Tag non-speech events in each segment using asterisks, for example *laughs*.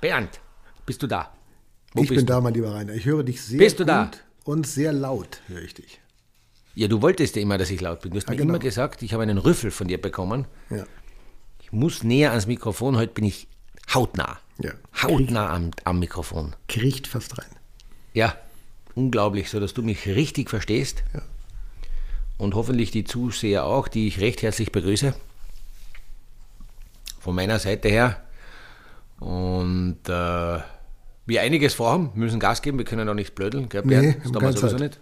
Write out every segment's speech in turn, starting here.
Bernd, bist du da? Wo ich bin du? da, mein lieber Rainer. Ich höre dich sehr bist du gut da? und sehr laut, höre ich dich. Ja, du wolltest ja immer, dass ich laut bin. Du hast ja, mir genau. immer gesagt, ich habe einen Rüffel von dir bekommen. Ja. Ich muss näher ans Mikrofon. Heute bin ich hautnah. Ja. Hautnah am, am Mikrofon. Kriecht fast rein. Ja, unglaublich, so dass du mich richtig verstehst. Ja. Und hoffentlich die Zuseher auch, die ich recht herzlich begrüße. Von meiner Seite her. Und äh, wir einiges vorhaben, müssen Gas geben, wir können auch nicht blödeln, gell, Nee, das wir sowieso Zeit. nicht.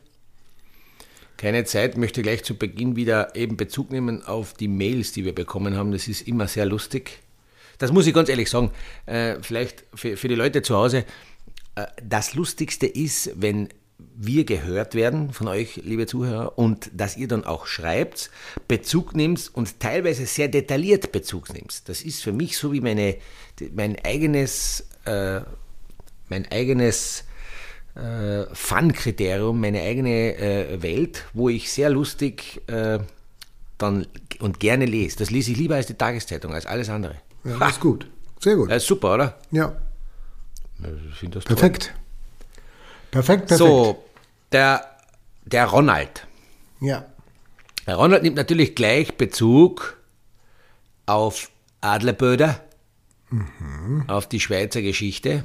Keine Zeit, möchte gleich zu Beginn wieder eben Bezug nehmen auf die Mails, die wir bekommen haben. Das ist immer sehr lustig. Das muss ich ganz ehrlich sagen. Äh, vielleicht für, für die Leute zu Hause. Äh, das Lustigste ist, wenn wir gehört werden von euch, liebe Zuhörer, und dass ihr dann auch schreibt, Bezug nehmt und teilweise sehr detailliert Bezug nehmt. Das ist für mich so wie meine, mein eigenes, äh, mein eigenes äh, Fun-Kriterium, meine eigene äh, Welt, wo ich sehr lustig äh, dann und gerne lese. Das lese ich lieber als die Tageszeitung, als alles andere. Ja, das ist gut. Sehr gut. Das ist super, oder? Ja. Ich das perfekt. Toll. Perfekt, perfekt. So, der, der Ronald. Ja. Der Ronald nimmt natürlich gleich Bezug auf Adlerböder, mhm. auf die Schweizer Geschichte.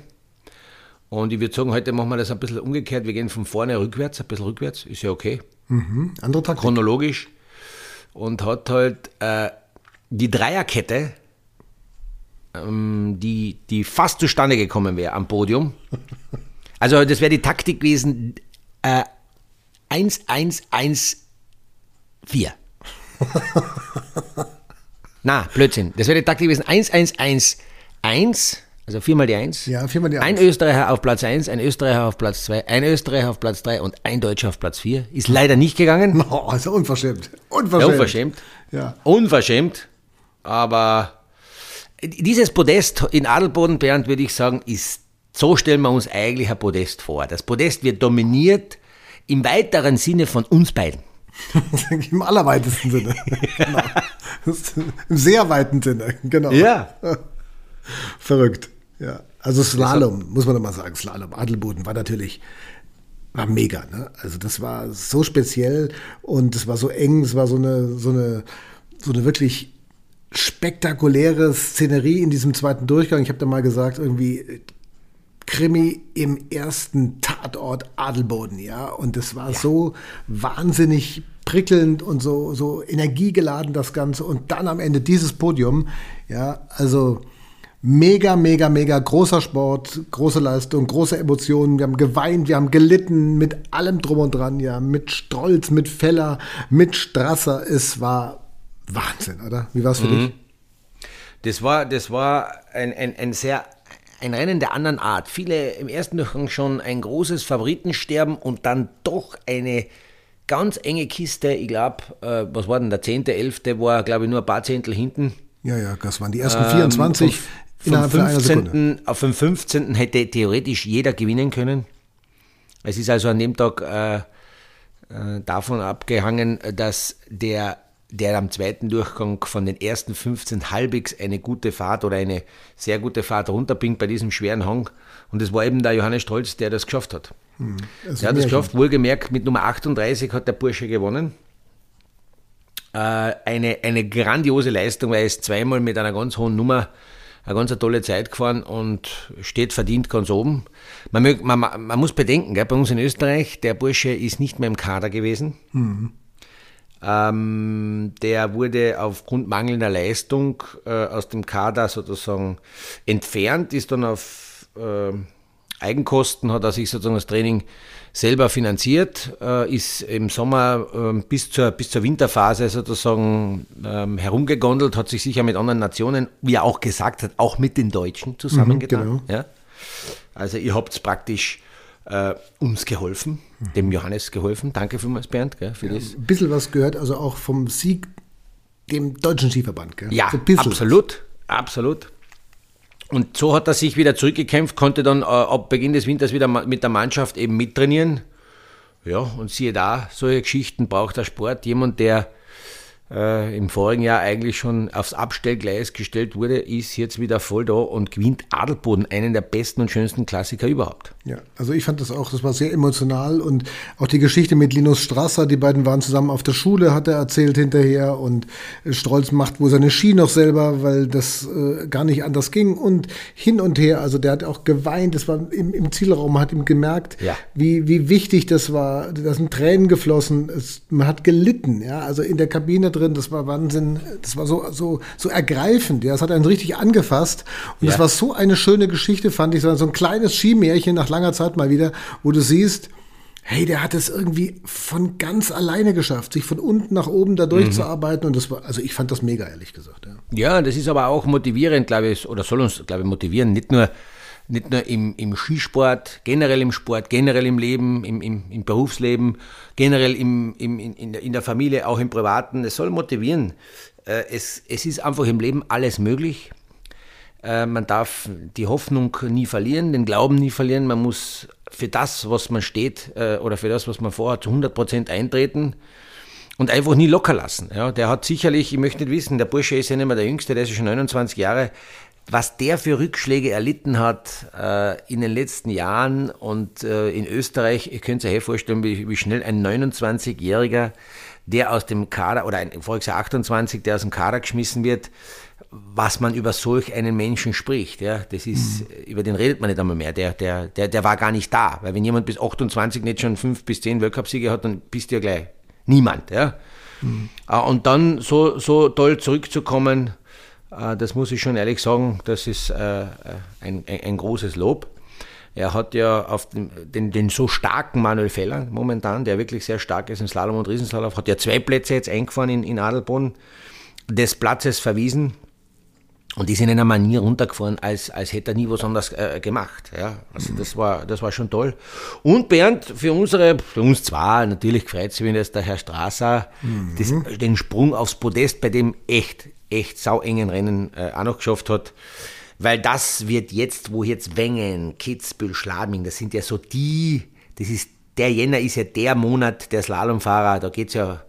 Und ich würde sagen, heute machen wir das ein bisschen umgekehrt. Wir gehen von vorne rückwärts, ein bisschen rückwärts, ist ja okay. Mhm. Andere Taktik. Chronologisch. Und hat halt äh, die Dreierkette, ähm, die, die fast zustande gekommen wäre am Podium. *laughs* Also das wäre die Taktik gewesen äh, 1-1-1-4. *laughs* Na, Blödsinn. Das wäre die Taktik gewesen 1-1-1-1 also viermal die Eins. Ja, viermal die Eins. Ein Österreicher auf Platz 1, ein Österreicher auf Platz 2, ein Österreicher auf Platz 3 und ein Deutscher auf Platz 4. Ist leider nicht gegangen. *laughs* Oh, ist ja unverschämt. Unverschämt. Ja, unverschämt. Ja. Unverschämt. Aber dieses Podest in Adelboden, Bernd, würde ich sagen, ist, so stellen wir uns eigentlich ein Podest vor. Das Podest wird dominiert im weiteren Sinne von uns beiden. *laughs* Im allerweitesten Sinne. *laughs* genau. Im sehr weiten Sinne, genau. Ja. *laughs* Verrückt. Ja, also Slalom, muss man doch mal sagen, Slalom, Adelboden war natürlich, war mega, ne? Also das war so speziell und es war so eng, es war so eine, so eine, so eine wirklich spektakuläre Szenerie in diesem zweiten Durchgang. Ich habe da mal gesagt, irgendwie Krimi im ersten Tatort Adelboden, ja. Und es war ja. so wahnsinnig prickelnd und so, so energiegeladen, das Ganze. Und dann am Ende dieses Podium, ja, also mega, mega, mega großer Sport, große Leistung, große Emotionen. Wir haben geweint, wir haben gelitten mit allem drum und dran, ja, mit Stolz, mit Feller, mit Strasser. Es war Wahnsinn, oder? Wie war es für mhm. dich? Das war, das war ein, ein, ein sehr ein Rennen der anderen Art. Viele im ersten Durchgang schon ein großes Favoritensterben und dann doch eine ganz enge Kiste. Ich glaube, äh, was war denn der 10., 11. war, glaube ich, nur ein paar Zehntel hinten. Ja, ja, das waren die ersten 24. Ähm, Innerhalb vom 15. Auf dem 15. hätte theoretisch jeder gewinnen können. Es ist also an dem Tag äh, äh, davon abgehangen, dass der, der am zweiten Durchgang von den ersten 15 halbwegs eine gute Fahrt oder eine sehr gute Fahrt runterbringt bei diesem schweren Hang. Und es war eben der Johannes Stolz, der das geschafft hat. Hm, der hat das geschafft, wohlgemerkt, mit Nummer 38 hat der Bursche gewonnen. Äh, eine, eine grandiose Leistung, weil er ist zweimal mit einer ganz hohen Nummer eine ganz tolle Zeit gefahren und steht verdient ganz oben. Man, man, man muss bedenken, gell, bei uns in Österreich, der Bursche ist nicht mehr im Kader gewesen. Mhm. Ähm, der wurde aufgrund mangelnder Leistung äh, aus dem Kader sozusagen entfernt, ist dann auf äh, Eigenkosten, hat er sich sozusagen das Training selber finanziert, äh, ist im Sommer äh, bis, zur, bis zur Winterphase sozusagen ähm, herumgegondelt, hat sich sicher mit anderen Nationen, wie er auch gesagt hat, auch mit den Deutschen zusammengetan. Mhm, genau. ja? Also ihr habt praktisch äh, uns geholfen, mhm. dem Johannes geholfen. Danke vielmals, Bernd, gell, für ja, das. Ein bisschen was gehört, also auch vom Sieg dem deutschen Skiverband. Gell? Ja, so absolut, absolut. Und so hat er sich wieder zurückgekämpft, konnte dann äh, ab Beginn des Winters wieder mit der Mannschaft eben mittrainieren. Ja, und siehe da, solche Geschichten braucht der Sport. Jemand, der äh, im vorigen Jahr eigentlich schon aufs Abstellgleis gestellt wurde, ist jetzt wieder voll da und gewinnt Adelboden, einen der besten und schönsten Klassiker überhaupt. Ja, also ich fand das auch, das war sehr emotional und auch die Geschichte mit Linus Strasser, die beiden waren zusammen auf der Schule, hat er erzählt hinterher und Strolz macht wohl seine Ski noch selber, weil das äh, gar nicht anders ging und hin und her, also der hat auch geweint, das war im, im Zielraum, man hat ihm gemerkt, ja. wie, wie wichtig das war, da sind Tränen geflossen, es, man hat gelitten, ja, also in der Kabine drin drin, das war Wahnsinn, das war so, so, so ergreifend, ja, das hat einen richtig angefasst und ja. das war so eine schöne Geschichte, fand ich, so ein kleines Skimärchen nach langer Zeit mal wieder, wo du siehst, hey, der hat es irgendwie von ganz alleine geschafft, sich von unten nach oben da durchzuarbeiten. Mhm. Und das war, also ich fand das mega, ehrlich gesagt. Ja. ja, das ist aber auch motivierend, glaube ich, oder soll uns, glaube ich, motivieren, nicht nur, nicht nur im, im Skisport, generell im Sport, generell im Leben, im, im, im Berufsleben, generell im, im, in, in der Familie, auch im Privaten. Es soll motivieren. Äh, es, es ist einfach im Leben alles möglich. Äh, man darf die Hoffnung nie verlieren, den Glauben nie verlieren. Man muss für das, was man steht äh, oder für das, was man vorhat, zu 100 Prozent eintreten und einfach nie locker lassen. Ja, der hat sicherlich, ich möchte nicht wissen, der Bursche ist ja nicht mehr der Jüngste, der ist schon 29 Jahre, was der für Rückschläge erlitten hat äh, in den letzten Jahren und äh, in Österreich, ihr könnt euch vorstellen, wie, wie schnell ein 29-Jähriger, der aus dem Kader, oder ein voriges Jahr 28, der aus dem Kader geschmissen wird, was man über solch einen Menschen spricht. Ja, das ist, mhm. über den redet man nicht einmal mehr. Der, der, der, der war gar nicht da. Weil wenn jemand bis 28 nicht schon fünf bis zehn Weltcupsiege hat, dann bist du ja gleich niemand. Ja. Mhm. Und dann so, so toll zurückzukommen, äh, das muss ich schon ehrlich sagen, das ist äh, ein, ein, ein großes Lob. Er hat ja auf den, den, den, so starken Manuel Feller momentan, der wirklich sehr stark ist im Slalom und Riesenslalom, hat ja zwei Plätze jetzt eingefahren in, in Adelboden, des Platzes verwiesen. Und sind in einer Manier runtergefahren, als, als hätte er nie was anderes äh, gemacht. Ja, also das war, das war schon toll. Und Bernd, für unsere, für uns zwar, natürlich freut sich, wenn jetzt der Herr Strasser mhm. das, den Sprung aufs Podest bei dem echt echt sauengen Rennen äh, auch noch geschafft hat. Weil das wird jetzt, wo jetzt Wengen, Kitzbühel, Schladming, das sind ja so die, das ist, der Jänner ist ja der Monat der Slalomfahrer, da geht es ja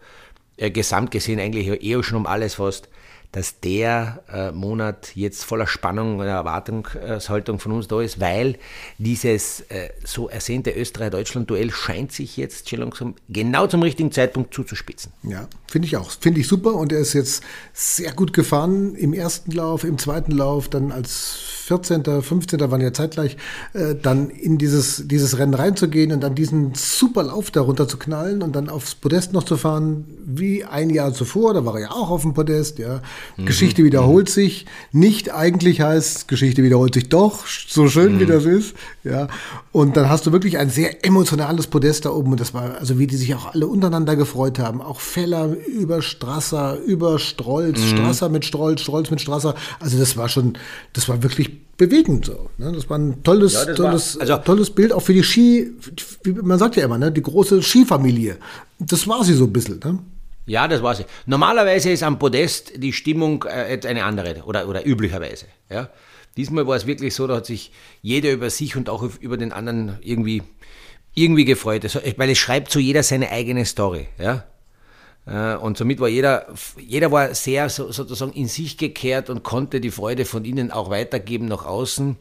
äh, gesamt gesehen eigentlich eher schon um alles fast dass der äh, Monat jetzt voller Spannung und Erwartungshaltung von uns da ist, weil dieses äh, so ersehnte Österreich-Deutschland-Duell scheint sich jetzt schon langsam genau zum richtigen Zeitpunkt zuzuspitzen. Ja, finde ich auch. Finde ich super und er ist jetzt sehr gut gefahren im ersten Lauf, im zweiten Lauf, dann als 14., 15. waren ja zeitgleich, äh, dann in dieses, dieses Rennen reinzugehen und dann diesen super Lauf darunter zu knallen und dann aufs Podest noch zu fahren, wie ein Jahr zuvor, da war er ja auch auf dem Podest, ja. Mhm. Geschichte wiederholt mhm. sich. Nicht eigentlich heißt, Geschichte wiederholt sich doch, so schön mhm. wie das ist. Ja. Und dann hast du wirklich ein sehr emotionales Podest da oben. Und das war, also wie die sich auch alle untereinander gefreut haben. Auch Feller über Strasser, über Strolz, mhm. Strasser mit Strolz, Strolz mit Strasser. Also das war schon, das war wirklich bewegend so. Ne? Das war ein tolles, ja, tolles, war, also, tolles Bild, auch für die Ski, man sagt ja immer, ne? die große Skifamilie. Das war sie so ein bisschen. Ne? Ja, das war sie. Normalerweise ist am Podest die Stimmung äh, eine andere oder, oder üblicherweise. Ja. Diesmal war es wirklich so, da hat sich jeder über sich und auch über den anderen irgendwie, irgendwie gefreut. weil es schreibt so jeder seine eigene Story. Ja. Äh, und somit war jeder, jeder war sehr sozusagen in sich gekehrt und konnte die Freude von ihnen auch weitergeben nach außen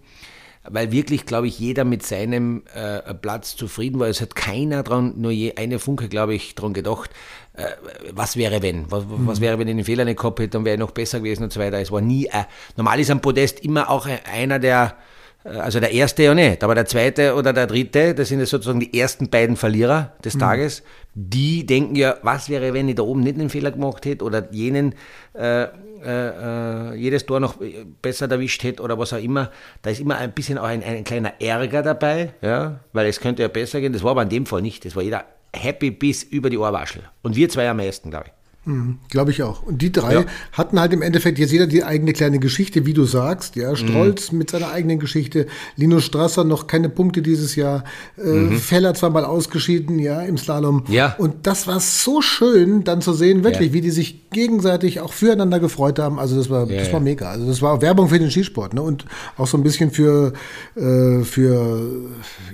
weil wirklich, glaube ich, jeder mit seinem äh, Platz zufrieden war. Es hat keiner dran, nur je eine Funke, glaube ich, dran gedacht, äh, was wäre wenn? Was, mhm. was, wäre, wenn ich den Fehler nicht gehabt hätte, dann wäre ich noch besser gewesen und so weiter. Es war nie, äh, normal ist am Podest immer auch einer, der, äh, also der erste ja nicht, aber der zweite oder der dritte, das sind ja sozusagen die ersten beiden Verlierer des mhm. Tages, die denken ja, was wäre, wenn ich da oben nicht einen Fehler gemacht hätte oder jenen äh, äh, äh, jedes Tor noch besser erwischt hätte oder was auch immer. Da ist immer ein bisschen auch ein, ein kleiner Ärger dabei, ja, weil es könnte ja besser gehen. Das war aber in dem Fall nicht. Das war jeder happy bis über die Ohrwaschel. Und wir zwei am meisten, glaube ich. Mhm, Glaube ich auch. Und die drei ja. hatten halt im Endeffekt jetzt jeder die eigene kleine Geschichte, wie du sagst. Ja, Strolz mhm. mit seiner eigenen Geschichte, Linus Strasser noch keine Punkte dieses Jahr, äh, mhm. Feller zweimal ausgeschieden, ja, im Slalom. Ja. Und das war so schön, dann zu sehen, wirklich, ja. wie die sich gegenseitig auch füreinander gefreut haben. Also das war, ja, das war mega. Also das war Werbung für den Skisport, ne? Und auch so ein bisschen für, äh, für,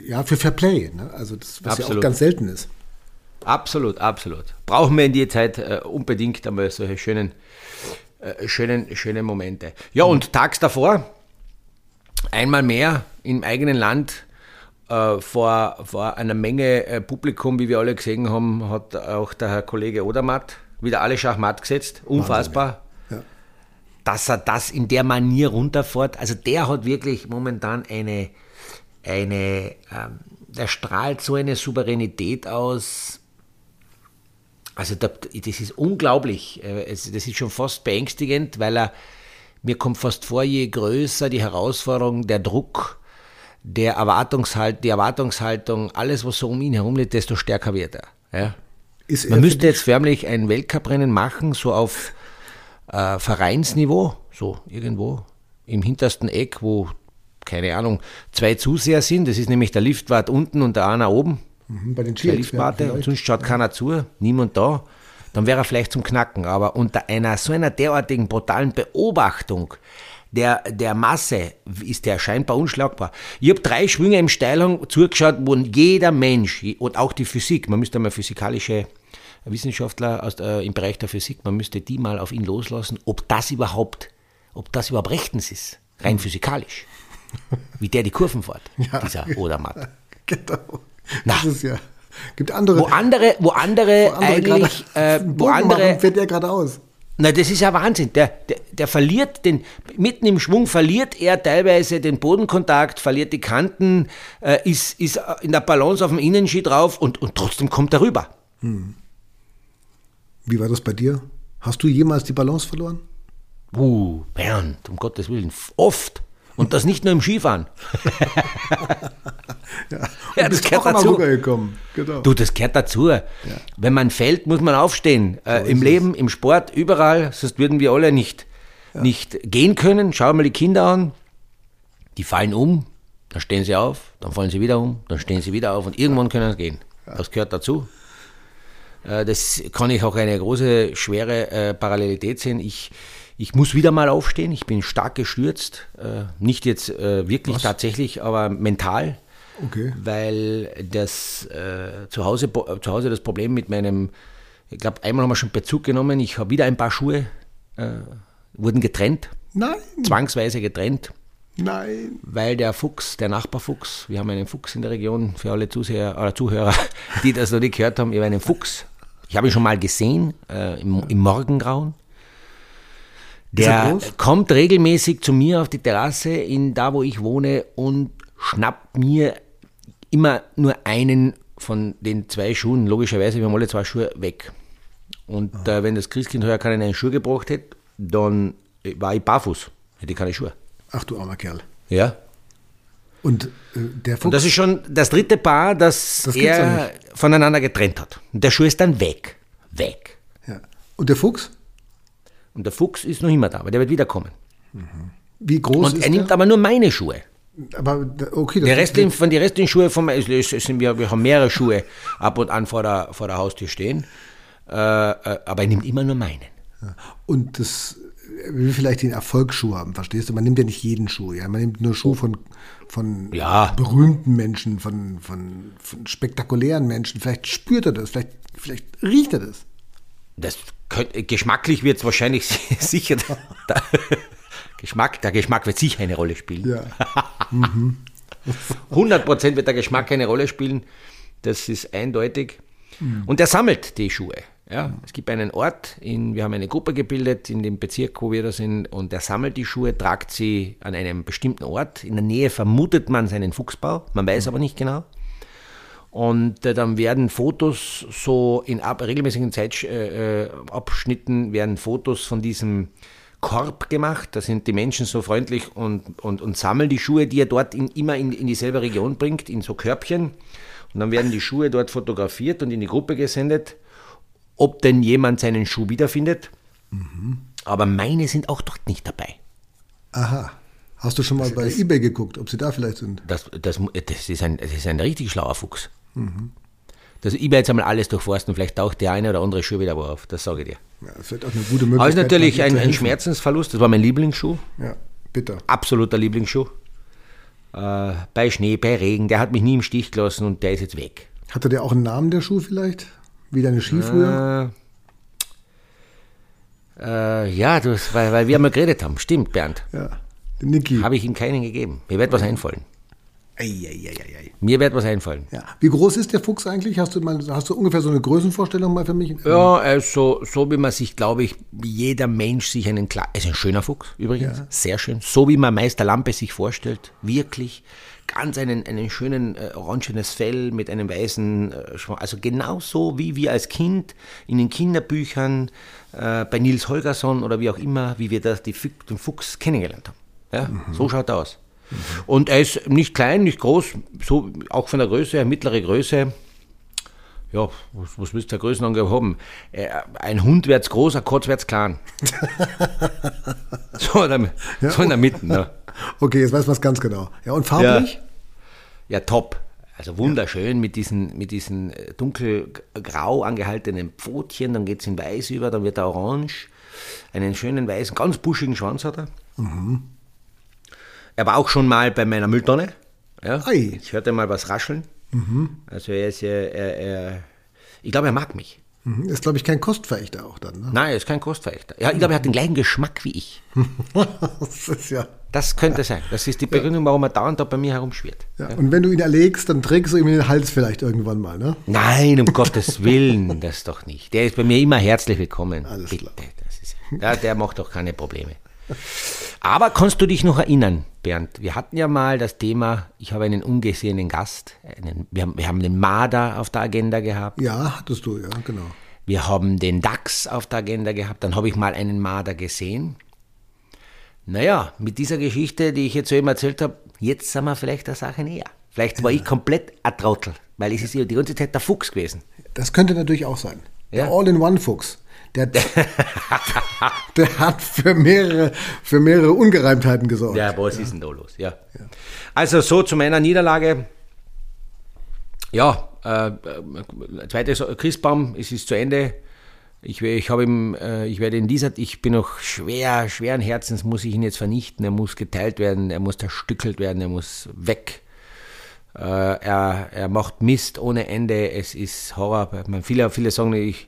ja, für Fair Play, ne? Also das, was Absolut. ja auch ganz selten ist. Absolut, absolut. Brauchen wir in die Zeit äh, unbedingt einmal solche schönen, äh, schönen, schönen Momente. Ja, mhm. und tags davor, einmal mehr im eigenen Land, äh, vor, vor einer Menge äh, Publikum, wie wir alle gesehen haben, hat auch der Herr Kollege Odermatt wieder alle Schachmatt gesetzt. Unfassbar. Ja. Dass er das in der Manier runterfährt. Also der hat wirklich momentan eine, eine ähm, der strahlt so eine Souveränität aus. Also das ist unglaublich. Äh, das ist schon fast beängstigend, weil er, mir kommt fast vor, je größer die Herausforderung, der Druck, der Erwartungshalt, die Erwartungshaltung, alles, was so um ihn herum liegt, desto stärker wird er. Ja? er Man müsste jetzt förmlich ein Weltcuprennen machen, so auf äh, Vereinsniveau, so irgendwo im hintersten Eck, wo keine Ahnung, zwei Zuseher sind. Das ist nämlich der Liftwart unten und der einer oben. Mhm, bei den Chiefs, der Liftwarte. Ja, und sonst schaut keiner zu, niemand da. Dann wäre er vielleicht zum Knacken. Aber unter einer so einer derartigen brutalen Beobachtung der, der Masse ist der scheinbar unschlagbar. Ich habe drei Schwünge im Steilhang zugeschaut, wo jeder Mensch und auch die Physik, man müsste mal physikalische Wissenschaftler aus, äh, im Bereich der Physik, man müsste die mal auf ihn loslassen, ob das überhaupt, ob das überhaupt rechtens ist, rein mhm. physikalisch. Wie der die Kurven fährt, *laughs* ja. dieser Odermatt. *laughs* Genau. Na, das ist ja. Gibt andere. Wo andere, wo andere, wo andere eigentlich. Grade, äh, *laughs* wo andere. Machen, fährt der geradeaus. Na, das ist ja Wahnsinn. Der, der, der verliert den, mitten im Schwung verliert er teilweise den Bodenkontakt, verliert die Kanten, äh, ist, ist in der Balance auf dem Innenski drauf und, und trotzdem kommt er rüber. Hm. Wie war das bei dir? Hast du jemals die Balance verloren? Uh, Bernd, um Gottes Willen, oft. Und das nicht nur im Skifahren. *laughs* ja, das gehört dazu. Genau. Du, das gehört dazu. Ja. Wenn man fällt, muss man aufstehen. Äh, so Im Leben, es. im Sport, überall. Sonst würden wir alle nicht, ja. nicht gehen können. Schau mal die Kinder an. Die fallen um, dann stehen sie auf, dann fallen sie wieder um, dann stehen sie wieder auf und irgendwann können sie gehen. Das gehört dazu. Äh, das kann ich auch eine große, schwere äh, Parallelität sehen. Ich ich muss wieder mal aufstehen. Ich bin stark gestürzt. Äh, nicht jetzt äh, wirklich Was? tatsächlich, aber mental. Okay. Weil das äh, zu, Hause, zu Hause das Problem mit meinem, ich glaube, einmal haben wir schon Bezug genommen. Ich habe wieder ein paar Schuhe, äh, wurden getrennt. Nein. Zwangsweise getrennt. Nein. Weil der Fuchs, der Nachbarfuchs, wir haben einen Fuchs in der Region, für alle Zuseher, oder Zuhörer, *laughs* die das noch nicht gehört haben, ich habe einen Fuchs. Ich habe ihn schon mal gesehen, äh, im, im Morgengrauen. Der kommt regelmäßig zu mir auf die Terrasse, in da wo ich wohne, und schnappt mir immer nur einen von den zwei Schuhen. Logischerweise, wir haben alle zwei Schuhe weg. Und äh, wenn das Christkind heuer keinen einen Schuh gebracht hätte, dann war ich barfuß, hätte ich keine Schuhe. Ach du armer Kerl. Ja. Und äh, der Fuchs. Und das ist schon das dritte Paar, das, das er voneinander getrennt hat. Und der Schuh ist dann weg. Weg. Ja. Und der Fuchs? Und der Fuchs ist noch immer da, aber der wird wiederkommen. Wie groß Und ist er nimmt aber nur meine Schuhe. Aber okay, der Rest, von die restlichen Schuhe von mir, sind wir, wir haben mehrere Schuhe ab und an vor der, vor der Haustür stehen, äh, äh aber er nimmt immer nur meinen. Und das will vielleicht den Erfolgsschuh haben, verstehst du? Man nimmt ja nicht jeden Schuh, ja. Man nimmt nur Schuh von, von ja. berühmten Menschen, von, von, von spektakulären Menschen. Vielleicht spürt er das, vielleicht, vielleicht riecht er das. Das könnt, geschmacklich wird es wahrscheinlich *laughs* sicher. Der, Geschmack, der Geschmack wird sicher eine Rolle spielen. Ja. *laughs* Mhm. 100% wird der Geschmack eine Rolle spielen. Das ist eindeutig. Mhm. Und er sammelt die Schuhe. Ja, es gibt einen Ort, in, wir haben eine Gruppe gebildet in dem Bezirk, wo wir da sind, und er sammelt die Schuhe, tragt sie an einem bestimmten Ort. In der Nähe vermutet man seinen Fuchsbau, man weiß aber nicht genau. Und äh, dann werden Fotos so in ab, regelmäßigen Zeitabschnitten äh, werden Fotos von diesem Korb gemacht. Da sind die Menschen so freundlich und, und, und sammeln die Schuhe, die er dort in, immer in, in dieselbe Region bringt, in so Körbchen. Und dann werden die Schuhe dort fotografiert und in die Gruppe gesendet, ob denn jemand seinen Schuh wiederfindet. Mhm. Aber meine sind auch dort nicht dabei. Aha. Hast du schon mal das, bei das, eBay geguckt, ob sie da vielleicht sind? Das, das, das, ist, ein, das ist ein richtig schlauer Fuchs. Mhm. Das eBay jetzt einmal alles durchforsten, vielleicht taucht der eine oder andere Schuh wieder auf, das sage ich dir. Ja, das wird auch eine gute Möglichkeit. Aber ist natürlich ein, ein, Schmerzensverlust, das war mein Lieblingsschuh. Ja, bitter. Absoluter Lieblingsschuh. Äh, bei Schnee, bei Regen, der hat mich nie im Stich gelassen und der ist jetzt weg. Hatte der auch einen Namen, der Schuh vielleicht? Wie deine Ski früher? Äh, ja, du, weil, weil wir mal geredet haben. Stimmt, Bernd. Ja. Den Niki. Habe ich ihm keinen gegeben. Mir wird was einfallen. Eieieiei. Mir wird was einfallen. Ja. Wie groß ist der Fuchs eigentlich? Hast du, mal, hast du ungefähr so eine Größenvorstellung mal für mich? Ja, also so wie man sich, glaube ich, wie jeder Mensch sich einen klar, ist ein schöner Fuchs übrigens, Ja. sehr schön. So wie man Meister Lampe sich vorstellt, wirklich ganz einen, einen schönen äh, orangenes Fell mit einem weißen, äh, Schwa- also genau so wie wir als Kind in den Kinderbüchern äh, bei Nils Holgersson oder wie auch immer, wie wir das, die, Fuch- den Fuchs kennengelernt haben. Ja, So schaut er aus. Und er ist nicht klein, nicht groß, so auch von der Größe her, mittlere Größe. Ja, was, was müsst ihr Größenangabe haben? Äh, Ein Hund wird's groß, ein Katz wird's klein. *laughs* so, in der, so in der Mitte. Ne? Okay, jetzt weiß man es ganz genau. Ja, und farblich? Ja, top. Also wunderschön mit diesen, mit diesen äh, dunkelgrau angehaltenen Pfotchen, dann geht's in weiß über, dann wird er orange. Einen schönen weißen, ganz buschigen Schwanz hat er. Er war auch schon mal bei meiner Mülltonne. Ja. Ei. Ich hörte mal was rascheln. Also er ist ja, er, er, ich glaube, er mag mich. Mhm. Ist, glaube ich, kein Kostverächter auch dann. Ne? Nein, er ist kein Kostverächter. Ja, ich glaube, er hat den gleichen Geschmack wie ich. *laughs* das ist ja, Das könnte sein. Das ist die Begründung, warum er dauernd da bei mir herumschwirrt. ja. Und wenn du ihn erlegst, dann trägst du ihm in den Hals vielleicht irgendwann mal, ne? Nein, um Gottes *laughs* Willen, das doch nicht. Der ist bei mir immer herzlich willkommen. Alles Bitte, klar. das ist, ja, der macht doch keine Probleme. Aber kannst du dich noch erinnern, Bernd? Wir hatten ja mal das Thema, ich habe einen ungesehenen Gast. Einen, wir, haben, wir haben den Marder auf der Agenda gehabt. Ja, hattest du, ja, genau. Wir haben den Dachs auf der Agenda gehabt. Dann habe ich mal einen Marder gesehen. Naja, mit dieser Geschichte, die ich jetzt eben erzählt habe, jetzt sind wir vielleicht der Sache näher. Vielleicht war ich komplett ein Trottel, weil es ist ja die ganze Zeit der Fuchs gewesen. Das könnte natürlich auch sein. Der Ja. All-in-One-Fuchs. Der, der hat für mehrere, für mehrere Ungereimtheiten gesorgt. Ja, was ist denn da los? Ja. Also so zu meiner Niederlage. Ja, äh, äh, zweites Christbaum, es ist zu Ende. Ich, ich ihm, äh, ich werde in dieser, ich bin noch schwer, schweren Herzens, muss ich ihn jetzt vernichten. Er muss geteilt werden, er muss zerstückelt werden, er muss weg. Äh, er, er macht Mist ohne Ende. Es ist Horror. Man, viele, viele sagen, ich,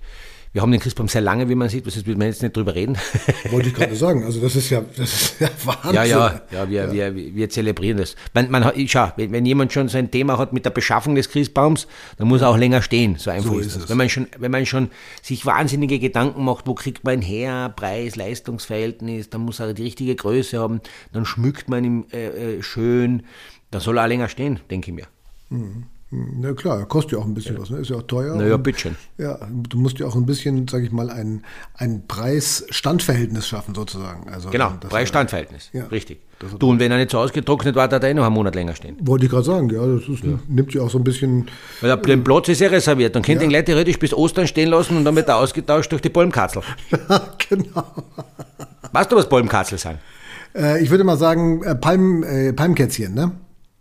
wir haben den Christbaum sehr lange, wie man sieht. Das will man jetzt nicht drüber reden. *laughs* Wollte ich gerade sagen. Also das ist ja, das ist ja Wahnsinn. Ja, ja, ja, wir, Wir, wir zelebrieren das. Man, man, schau, wenn, wenn jemand schon so ein Thema hat mit der Beschaffung des Christbaums, dann muss er auch länger stehen. So einfach So ist das. es. Wenn man, schon, wenn man schon sich wahnsinnige Gedanken macht, wo kriegt man her, Preis, Leistungsverhältnis, dann muss er die richtige Größe haben, dann schmückt man ihn äh, äh, schön, dann soll er auch länger stehen, denke ich mir. Na klar, kostet ja auch ein bisschen was, ne? ist ja auch teuer. Naja, Und, bitteschön. Ja, du musst ja auch ein bisschen, sag ich mal, ein, ein Preis-Standverhältnis schaffen sozusagen. Also, Genau, das- Preis-Standverhältnis. Ja. Richtig. Du, und wenn er nicht so ausgetrocknet war, hat er eh noch einen Monat länger stehen. Wollte ich gerade sagen, ja, das ist, nimmt ja auch so ein bisschen, Weil der der Platz ist ja reserviert. Dann könnt ihr ihn Leute theoretisch bis Ostern stehen lassen und dann wird er ausgetauscht durch die Palmkatzel. *laughs* genau. Weißt du, was Palmkatzel sind? Äh, ich würde mal sagen, äh, Palm, äh, Palmkätzchen, ne?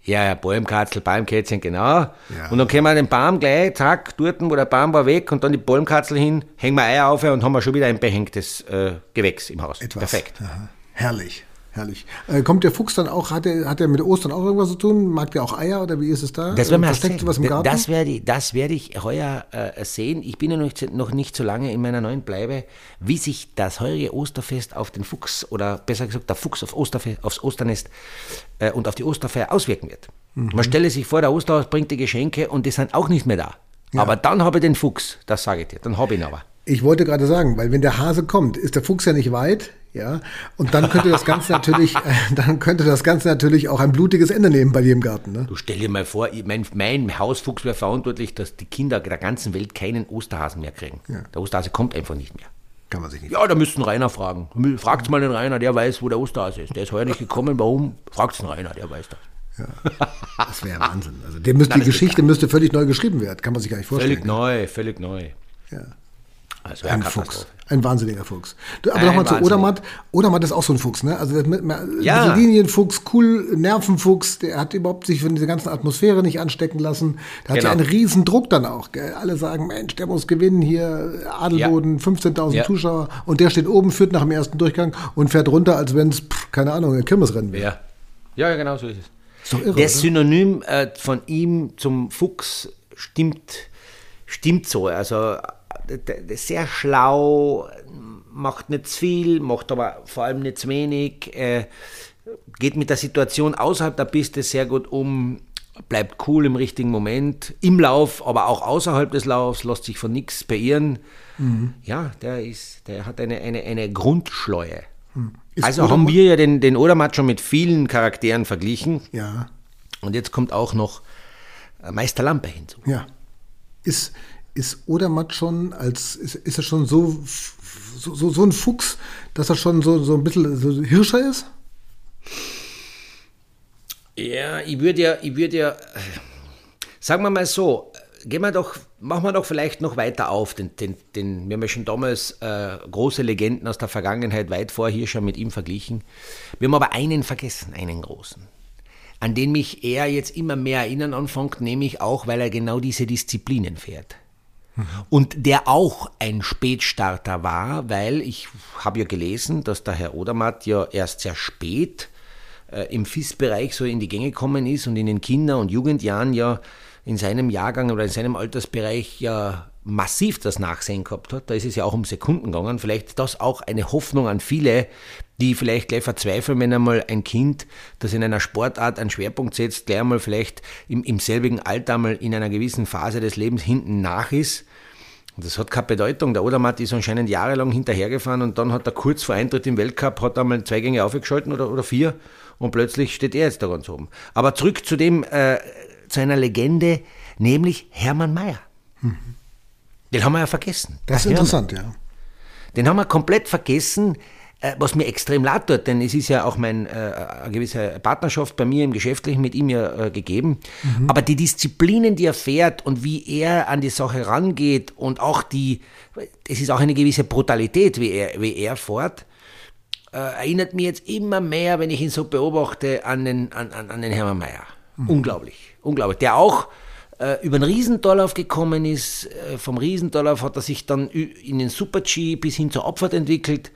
Ja, ja, Palmkatzel, Palmkätzchen, genau. Und dann können wir den Baum gleich, zack, dort, wo der Baum war, weg und dann die Palmkatzel hin, hängen wir Eier auf und haben wir schon wieder ein behängtes äh, Gewächs im Haus. Etwas. Perfekt. Aha. Herrlich, herrlich. Äh, kommt der Fuchs dann auch, hat er, hat mit Ostern auch irgendwas zu tun? Mag der auch Eier oder wie ist es da? Das werden wir Versteckt sowas im Garten? Das werde ich, das werde ich heuer äh, sehen. Ich bin ja noch nicht, noch nicht so lange in meiner neuen Bleibe, wie sich das heurige Osterfest auf den Fuchs oder besser gesagt der Fuchs auf Osterfest, aufs Osternest äh, und auf die Osterfeier auswirken wird. Mhm. Man stelle sich vor, der Osterhaus bringt die Geschenke und die sind auch nicht mehr da. Aber dann habe ich den Fuchs, das sage ich dir, dann habe ich ihn aber. Ich wollte gerade sagen, weil wenn der Hase kommt, ist der Fuchs ja nicht weit, ja, und dann könnte das Ganze natürlich, äh, *laughs* dann könnte das Ganze natürlich auch ein blutiges Ende nehmen bei dir im Garten, ne? Du stell dir mal vor, mein, mein Hausfuchs wäre verantwortlich, dass die Kinder der ganzen Welt keinen Osterhasen mehr kriegen. Der Osterhase kommt einfach nicht mehr. Kann man sich nicht. Ja, da müssten Rainer fragen. Fragt mal den Rainer, der weiß, wo der Osterhase ist. Der ist heuer nicht gekommen. Warum? Fragt den Rainer, der weiß das. Das wäre Wahnsinn. Also der müsste, Nein, die Geschichte müsste völlig neu geschrieben werden, kann man sich gar nicht vorstellen. Völlig neu, völlig neu. Ja. Also Ein ja, Fuchs. Ein wahnsinniger Fuchs. Aber nochmal zu. Odermatt. Odermatt ist auch so ein Fuchs, ne? Also mit, Ja. so Linienfuchs, cool, Nervenfuchs, der hat überhaupt sich von dieser ganzen Atmosphäre nicht anstecken lassen. Der hat ja Genau. einen riesen Druck dann auch. Gell? Alle sagen, Mensch, der muss gewinnen hier, Adelboden, 15.000 Ja. Zuschauer. Und der steht oben, führt nach dem ersten Durchgang und fährt runter, als wenn es, keine Ahnung, ein Kirmesrennen wäre. Ja. ja, ja, genau so ist es. Ist doch irre, Das? Synonym äh, von ihm zum Fuchs stimmt stimmt so. Also sehr schlau, macht nicht zu viel, macht aber vor allem nicht zu wenig, äh, geht mit der Situation außerhalb der Piste sehr gut um, bleibt cool im richtigen Moment, im Lauf, aber auch außerhalb des Laufs, lässt sich von nichts beirren. Mhm. Ja, der, ist, der hat eine, eine, eine Grundschleue. Mhm. Also Odermatt haben wir ja den, den Odermatt schon mit vielen Charakteren verglichen. Ja. Und jetzt kommt auch noch äh, Meister Lampe hinzu. Ja. Ist, ist Odermatt schon als, ist, ist er schon so, so, so, ein Fuchs, dass er schon so, so ein bisschen so Hirscher ist? Ja, ich würde ja, ich würde ja, sagen wir mal so, gehen wir doch, machen wir doch vielleicht noch weiter auf. Den, den, den, wir haben ja schon damals äh, große Legenden aus der Vergangenheit weit vor hier schon mit ihm verglichen. Wir haben aber einen vergessen, einen großen, an den mich er jetzt immer mehr erinnern anfängt, nämlich auch, weil er genau diese Disziplinen fährt. Und der auch ein Spätstarter war, weil ich habe ja gelesen, dass der Herr Odermatt ja erst sehr spät äh, im FIS-Bereich so in die Gänge gekommen ist und in den Kinder- und Jugendjahren ja in seinem Jahrgang oder in seinem Altersbereich ja massiv das Nachsehen gehabt hat. Da ist es ja auch um Sekunden gegangen. Vielleicht das auch eine Hoffnung an viele, die vielleicht gleich verzweifeln, wenn einmal ein Kind, das in einer Sportart einen Schwerpunkt setzt, gleich einmal vielleicht im, im selbigen Alter mal in einer gewissen Phase des Lebens hinten nach ist. Und das hat keine Bedeutung. Der Odermatt ist anscheinend jahrelang hinterhergefahren und dann hat er kurz vor Eintritt im Weltcup hat er mal zwei Gänge aufgeschalten oder, oder vier und plötzlich steht er jetzt da ganz oben. Aber zurück zu dem, äh, zu einer Legende, nämlich Hermann Mayer. Mhm. Den haben wir ja vergessen. Das ist interessant, ja. Den haben wir komplett vergessen, was mir extrem leid tut, denn es ist ja auch mein, äh, eine gewisse Partnerschaft bei mir im Geschäftlichen mit ihm ja äh, gegeben. Mhm. Aber die Disziplinen, die er fährt und wie er an die Sache rangeht und auch die, es ist auch eine gewisse Brutalität, wie er, wie er fährt, äh, erinnert mich jetzt immer mehr, wenn ich ihn so beobachte, an den, an, an, an den Hermann Mayer. Mhm. Unglaublich, unglaublich. Der auch äh, über den Riesendorlauf gekommen ist. Äh, vom Riesendorlauf hat er sich dann in den Super-G bis hin zur Abfahrt entwickelt.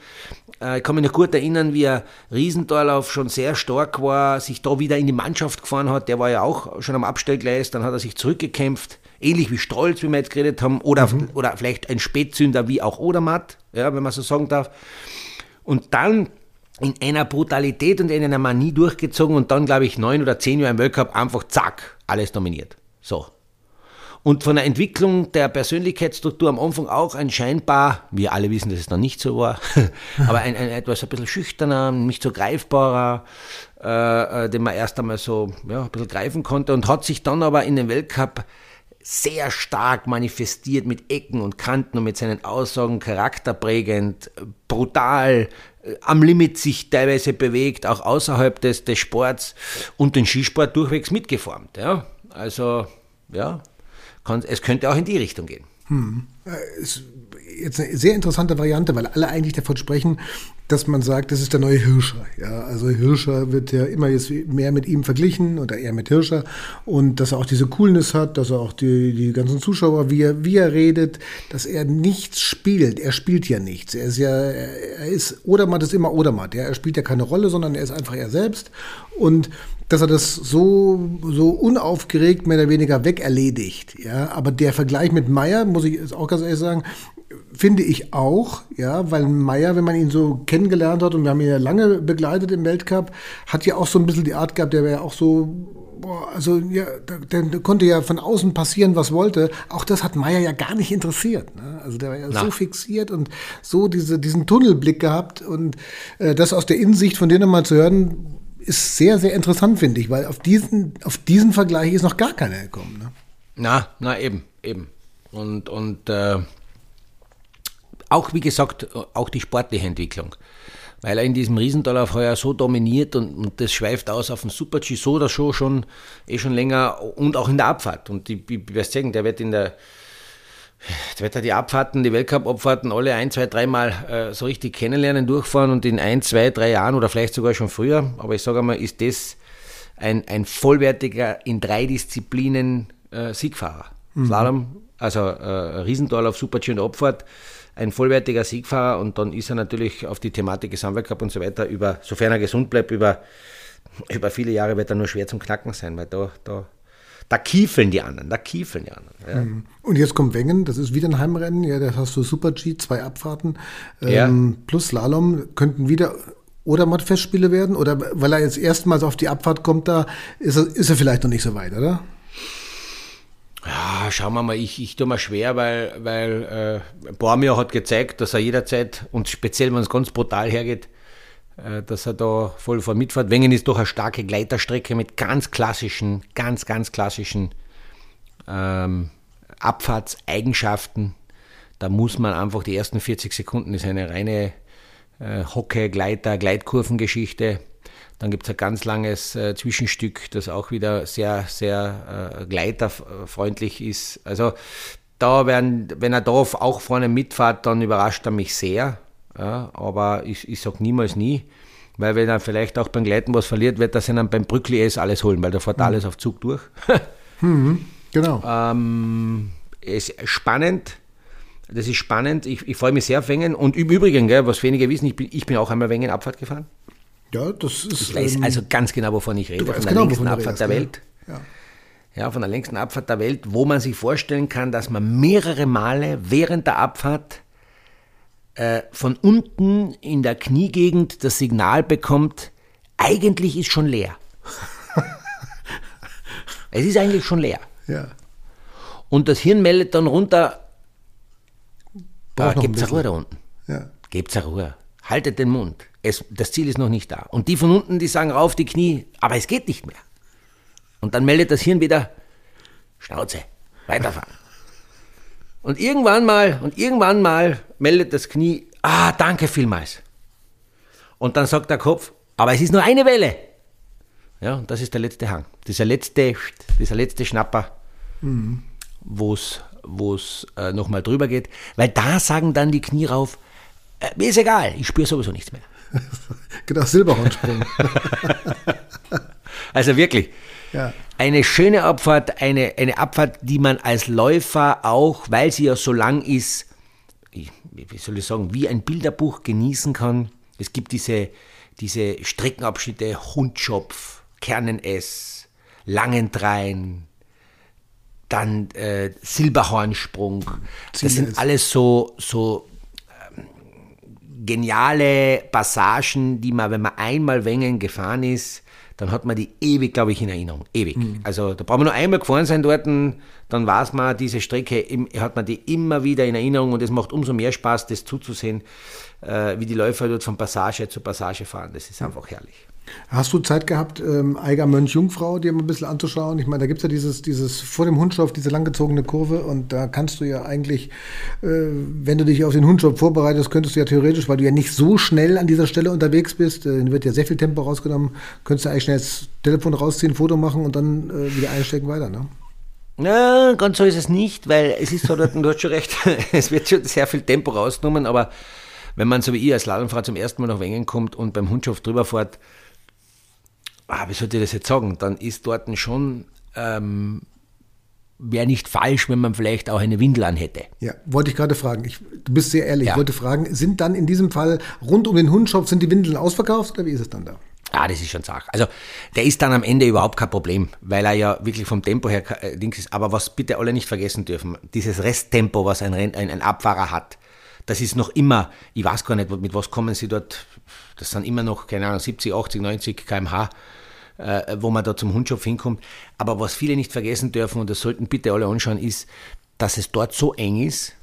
Äh, ich kann mich noch gut erinnern, wie er Riesendorlauf schon sehr stark war, sich da wieder in die Mannschaft gefahren hat. Der war ja auch schon am Abstellgleis, dann hat er sich zurückgekämpft. Ähnlich wie Stolz, wie wir jetzt geredet haben, oder, mhm. oder vielleicht ein Spätzünder wie auch Odermatt, ja, wenn man so sagen darf und dann in einer Brutalität und in einer Manie durchgezogen und dann, glaube ich, neun oder zehn Jahre im Weltcup einfach zack, alles dominiert. So. Und von der Entwicklung der Persönlichkeitsstruktur am Anfang auch ein scheinbar, wir alle wissen, dass es dann nicht so war, *laughs* aber ein, ein, etwas ein bisschen schüchterner, nicht so greifbarer, äh, äh, den man erst einmal so ja, ein bisschen greifen konnte und hat sich dann aber in den Weltcup sehr stark manifestiert mit Ecken und Kanten und mit seinen Aussagen charakterprägend, brutal, äh, am Limit sich teilweise bewegt, auch außerhalb des, des Sports und den Skisport durchwegs mitgeformt. Ja? Also, ja, es könnte auch in die Richtung gehen. Hm. Äh, ist jetzt eine sehr interessante Variante, weil alle eigentlich davon sprechen, dass man sagt, das ist der neue Hirscher. Ja, also Hirscher wird ja immer jetzt mehr mit ihm verglichen oder eher mit Hirscher und dass er auch diese Coolness hat, dass er auch die, die ganzen Zuschauer, wie er, wie er redet, dass er nichts spielt. Er spielt ja nichts. Er ist ja, er ist, Odermatt ist immer Odermatt. Ja, er spielt ja keine Rolle, sondern er ist einfach er selbst und dass er das so, so unaufgeregt mehr oder weniger wegerledigt. Ja, aber der Vergleich mit Meyer, muss ich auch ganz ehrlich sagen, finde ich auch, ja, weil Meyer, wenn man ihn so kennengelernt hat und wir haben ihn ja lange begleitet im Weltcup, hat ja auch so ein bisschen die Art gehabt, der wäre ja auch so, boah, also ja, der, der, konnte ja von außen passieren, was wollte. Auch das hat Meyer ja gar nicht interessiert. Ne? Also der war ja Na. so fixiert und so diese, diesen Tunnelblick gehabt und äh, das aus der Innensicht von denen mal zu hören, ist sehr, sehr interessant, finde ich, weil auf diesen, auf diesen Vergleich ist noch gar keiner gekommen. Ne? Na, na eben, eben. Und, und äh auch, wie gesagt, auch die sportliche Entwicklung. Weil er in diesem Riesendorlauf heuer so dominiert und, und, das schweift aus auf den Super-G so oder so schon, eh schon länger und auch in der Abfahrt. Und die, die, die sagen, der wird in der, der wird die Abfahrten, die Weltcup-Abfahrten alle ein, zwei, dreimal äh, so richtig kennenlernen, durchfahren und in ein, zwei, drei Jahren oder vielleicht sogar schon früher, aber ich sage einmal, ist das ein, ein vollwertiger in drei Disziplinen äh, Siegfahrer. Mhm. Slalom, also äh, Riesendorlauf, Super-G und Abfahrt ein vollwertiger Siegfahrer und dann ist er natürlich auf die Thematik Gesamtweltcup und so weiter über, sofern er gesund bleibt, über, über viele Jahre wird er nur schwer zum Knacken sein, weil da, da, da kiefeln die anderen, da kiefeln die anderen. Ja. Mhm. Und jetzt kommt Wengen, das ist wieder ein Heimrennen, ja, da hast du Super G, zwei Abfahrten ähm, plus Slalom, könnten wieder oder Matt-Festspiele werden? Oder weil er jetzt erstmals auf die Abfahrt kommt, da ist er, ist er vielleicht noch nicht so weit, oder? Ja, schauen wir mal, ich, ich tue mir schwer, weil, weil äh, Bormio hat gezeigt, dass er jederzeit, und speziell wenn es ganz brutal hergeht, dass er da voll vor mitfährt. Wengen ist doch eine starke Gleiterstrecke mit ganz klassischen, ganz, ganz klassischen ähm, Abfahrtseigenschaften. Da muss man einfach die ersten 40 Sekunden, ist eine reine äh, Hocke, Gleiter, Gleitkurvengeschichte. Dann gibt es ein ganz langes äh, Zwischenstück, das auch wieder sehr, sehr äh, gleiterfreundlich ist. Also da werden, wenn er da auch vorne mitfährt, dann überrascht er mich sehr. Ja, aber ich, ich sage niemals nie, weil wenn er vielleicht auch beim Gleiten was verliert, wird er sich dann beim Brückli S alles holen, weil da fährt mhm. alles auf Zug durch. *laughs* mhm, genau. Ähm, es ist spannend. Das ist spannend. Ich, ich freue mich sehr auf Wengen. Und im Übrigen, gell, was wenige wissen, ich bin, ich bin auch einmal Wengen Abfahrt gefahren. Ja, das ist. Ich weiß ähm, also ganz genau, wovon ich rede. Von der genau, längsten Abfahrt der Welt. Ja. ja, von der längsten Abfahrt der Welt, wo man sich vorstellen kann, dass man mehrere Male während der Abfahrt äh, von unten in der Kniegegend das Signal bekommt, eigentlich ist schon leer. *laughs* es ist eigentlich schon leer. Ja. Und das Hirn meldet dann runter, gibt es Ruhe da unten. Ja. Gebt's Ruhe. Haltet den Mund. Es, das Ziel ist noch nicht da. Und die von unten, die sagen rauf die Knie, aber es geht nicht mehr. Und dann meldet das Hirn wieder, Schnauze, weiterfahren. Und irgendwann mal, und irgendwann mal meldet das Knie, ah, danke vielmals. Und dann sagt der Kopf, aber es ist nur eine Welle. Ja, und das ist der letzte Hang. Dieser letzte, dieser letzte Schnapper, mhm. wo es äh, nochmal drüber geht. Weil da sagen dann die Knie rauf, äh, mir ist egal, ich spüre sowieso nichts mehr. *laughs* genau, Silberhornsprung. *laughs* also wirklich. Ja. Eine schöne Abfahrt, eine, eine Abfahrt, die man als Läufer auch, weil sie ja so lang ist, wie soll ich sagen, wie ein Bilderbuch genießen kann. Es gibt diese, diese Streckenabschnitte Hundschopf, Kernen-S, Langendrein, dann äh, Silberhornsprung. Das sind alles so, so ähm, geniale Passagen, die man, wenn man einmal Wengen gefahren ist, dann hat man die ewig, glaube ich, in Erinnerung. Ewig. Mhm. Also da braucht man nur einmal gefahren sein dort, dann weiß man, diese Strecke hat man die immer wieder in Erinnerung und es macht umso mehr Spaß, das zuzusehen, äh, wie die Läufer dort von Passage zu Passage fahren. Das ist einfach herrlich. Hast du Zeit gehabt, ähm, Eiger Mönch Jungfrau dir mal ein bisschen anzuschauen? Ich meine, da gibt es ja dieses, dieses vor dem Hundschopf, diese langgezogene Kurve und da kannst du ja eigentlich, äh, wenn du dich auf den Hundschopf vorbereitest, könntest du ja theoretisch, weil du ja nicht so schnell an dieser Stelle unterwegs bist, äh, wird ja sehr viel Tempo rausgenommen, könntest du eigentlich schnell das Telefon rausziehen, Foto machen und dann äh, wieder einstecken weiter, ne? Na, ganz so ist es nicht, weil es ist so, dort, du hast schon recht, *laughs* es wird schon sehr viel Tempo rausgenommen, aber wenn man so wie ich als Slalomfahrer zum ersten Mal nach Wengen kommt und beim Hundschopf drüber fährt, ah, wie sollte ich das jetzt sagen, dann ist dort schon, ähm, wäre nicht falsch, wenn man vielleicht auch eine Windel an hätte. Ja, wollte ich gerade fragen. Ich, du bist sehr ehrlich. Ja. Ich wollte fragen, sind dann in diesem Fall rund um den Hundshop, sind die Windeln ausverkauft oder wie ist es dann da? Ah, das ist schon Sache. Also, der ist dann am Ende überhaupt kein Problem, weil er ja wirklich vom Tempo her äh, links ist. Aber was bitte alle nicht vergessen dürfen, dieses Resttempo, was ein, ein, ein Abfahrer hat, das ist noch immer, ich weiß gar nicht, mit was kommen sie dort, das sind immer noch, keine Ahnung, 70, 80, 90 km/h äh, wo man da zum Hundschopf hinkommt. Aber was viele nicht vergessen dürfen, und das sollten bitte alle anschauen, ist, dass es dort so eng ist.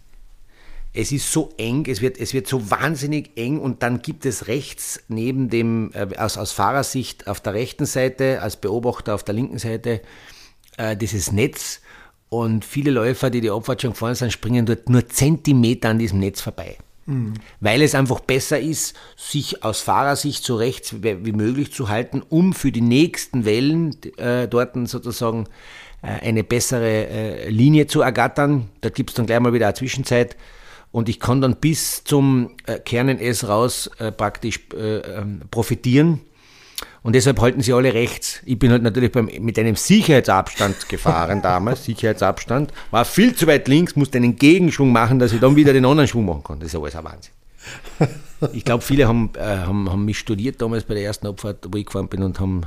Es ist so eng, es wird, es wird so wahnsinnig eng und dann gibt es rechts neben dem, äh, aus, aus Fahrersicht auf der rechten Seite, als Beobachter auf der linken Seite, äh, dieses Netz und viele Läufer, die die Abfahrt schon gefahren sind, springen dort nur Zentimeter an diesem Netz vorbei. Weil es einfach besser ist, sich aus Fahrersicht so rechts wie möglich zu halten, um für die nächsten Wellen äh, dort sozusagen äh, eine bessere äh, Linie zu ergattern. Da gibt es dann gleich mal wieder eine Zwischenzeit. Und ich kann dann bis zum äh, Kernen S raus äh, praktisch äh, ähm, profitieren und deshalb halten sie alle rechts. Ich bin halt natürlich beim, mit einem Sicherheitsabstand gefahren *laughs* damals, Sicherheitsabstand, war viel zu weit links, musste einen Gegenschwung machen, dass ich dann wieder den anderen Schwung machen kann. Das ist alles ein Wahnsinn. *laughs* Ich glaube, viele haben, äh, haben, haben mich studiert damals bei der ersten Abfahrt, wo ich gefahren bin und haben,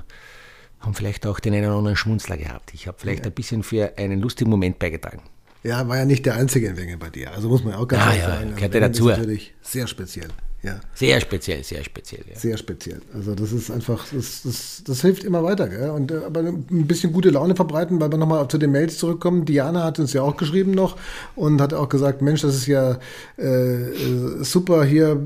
haben vielleicht auch den einen oder anderen Schmunzler gehabt. Ich habe vielleicht ja. ein bisschen für einen lustigen Moment beigetragen. Ja, war ja nicht der einzige in Wengen bei dir. Also muss man auch ganz ah, ja, sagen. Ja, gehört also dazu. Ist natürlich sehr speziell. Ja. Sehr speziell, sehr speziell. Ja. Sehr speziell. Also das ist einfach, das, das, das hilft immer weiter. Gell? Und, äh, aber ein bisschen gute Laune verbreiten, weil wir nochmal zu den Mails zurückkommen. Diana hat uns ja auch geschrieben noch und hat auch gesagt, Mensch, das ist ja äh, super hier, äh,